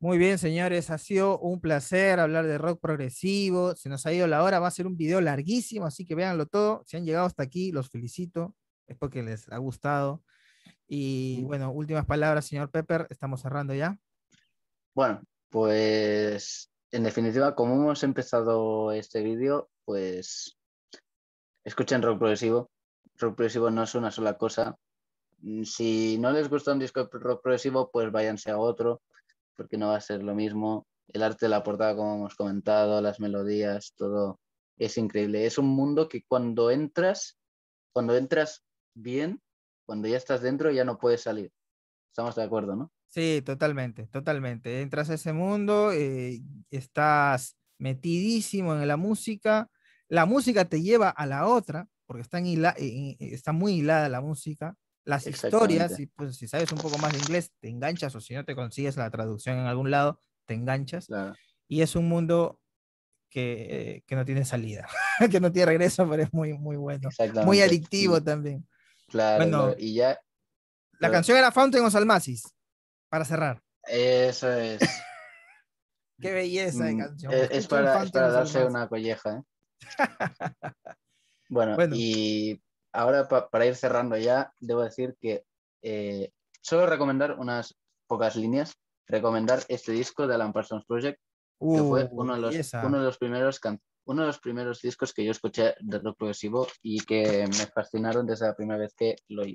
Muy bien, señores. Ha sido un placer hablar de rock progresivo. Se nos ha ido la hora. Va a ser un video larguísimo, así que véanlo todo. Si han llegado hasta aquí, los felicito. Es porque les ha gustado. Y bueno, últimas palabras, señor Pepper. Estamos cerrando ya. Bueno, pues en definitiva, como hemos empezado este vídeo, pues escuchen rock progresivo. Rock progresivo no es una sola cosa. Mm, Si no les gusta un disco de rock progresivo, pues váyanse a otro, porque no va a ser lo mismo. El arte de la portada, como hemos comentado, las melodías, todo es increíble. Es un mundo que cuando entras, cuando entras bien, cuando ya estás dentro ya no puedes salir. Estamos de acuerdo, ¿no? Sí, totalmente, totalmente. Entras a ese mundo, eh, estás metidísimo en la música, la música te lleva a la otra, porque está, en hila- eh, eh, está muy hilada la música. Las historias, y pues si sabes un poco más de inglés, te enganchas, o si no te consigues la traducción en algún lado, te enganchas. Claro. Y es un mundo que, que no tiene salida, que no tiene regreso, pero es muy, muy bueno. Muy adictivo también. claro, Bueno. claro, y ya La canción era Fountain of Salmasis, para cerrar. eso es. Qué belleza de Mm, canción. Es, es para, es darse una colleja. ¿eh? bueno, Bueno. y ahora pa- para ir cerrando ya, debo decir que eh, solo recomendar unas pocas líneas. Recomendar este disco de Alan Parsons Project, que fue Uh, uno de los, uno de los primeros can- uno de los primeros discos que yo escuché de rock progresivo y que me fascinaron desde la primera vez que lo oí.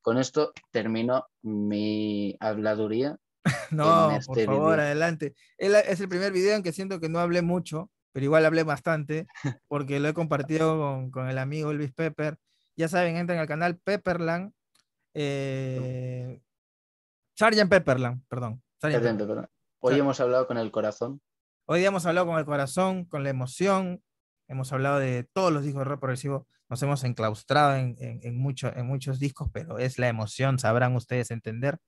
Con esto termino mi habladuría. No, en por este favor, video. adelante. El- Es el primer video en que siento que no hablé mucho, pero igual hablé bastante, porque lo he compartido con, con el amigo Elvis Pepper. Ya saben, entren al canal Pepperland. Eh, Sgt. Pepperland, perdón. Sgt. Perdón, Pepper. perdón. Hoy hemos hablado con el corazón. Hoy día hemos hablado con el corazón, con la emoción, hemos hablado de todos los discos de rock progresivo, nos hemos enclaustrado en, en, en mucho- en muchos discos, pero es la emoción, sabrán ustedes entender.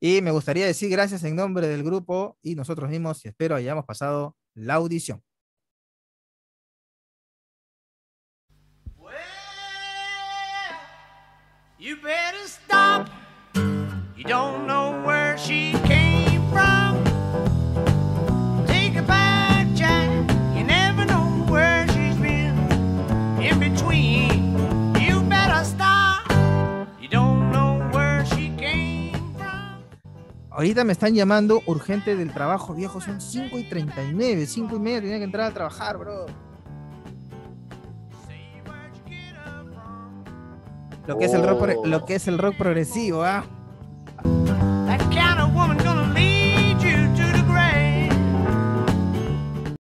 Y me gustaría decir gracias en nombre del grupo y nosotros mismos, y espero hayamos pasado la audición. You better stop. You don't know where she came from. Take her back, Jack. You never know where she's been. In between, you better stop. You don't know where she came from. Ahorita me están llamando urgente del trabajo, viejo, son 5 y 39, 5 y media, tenía que entrar a trabajar, bro. Lo que, oh. es el rock, lo oh. que es el rock progresivo, ¿ah? ¿eh?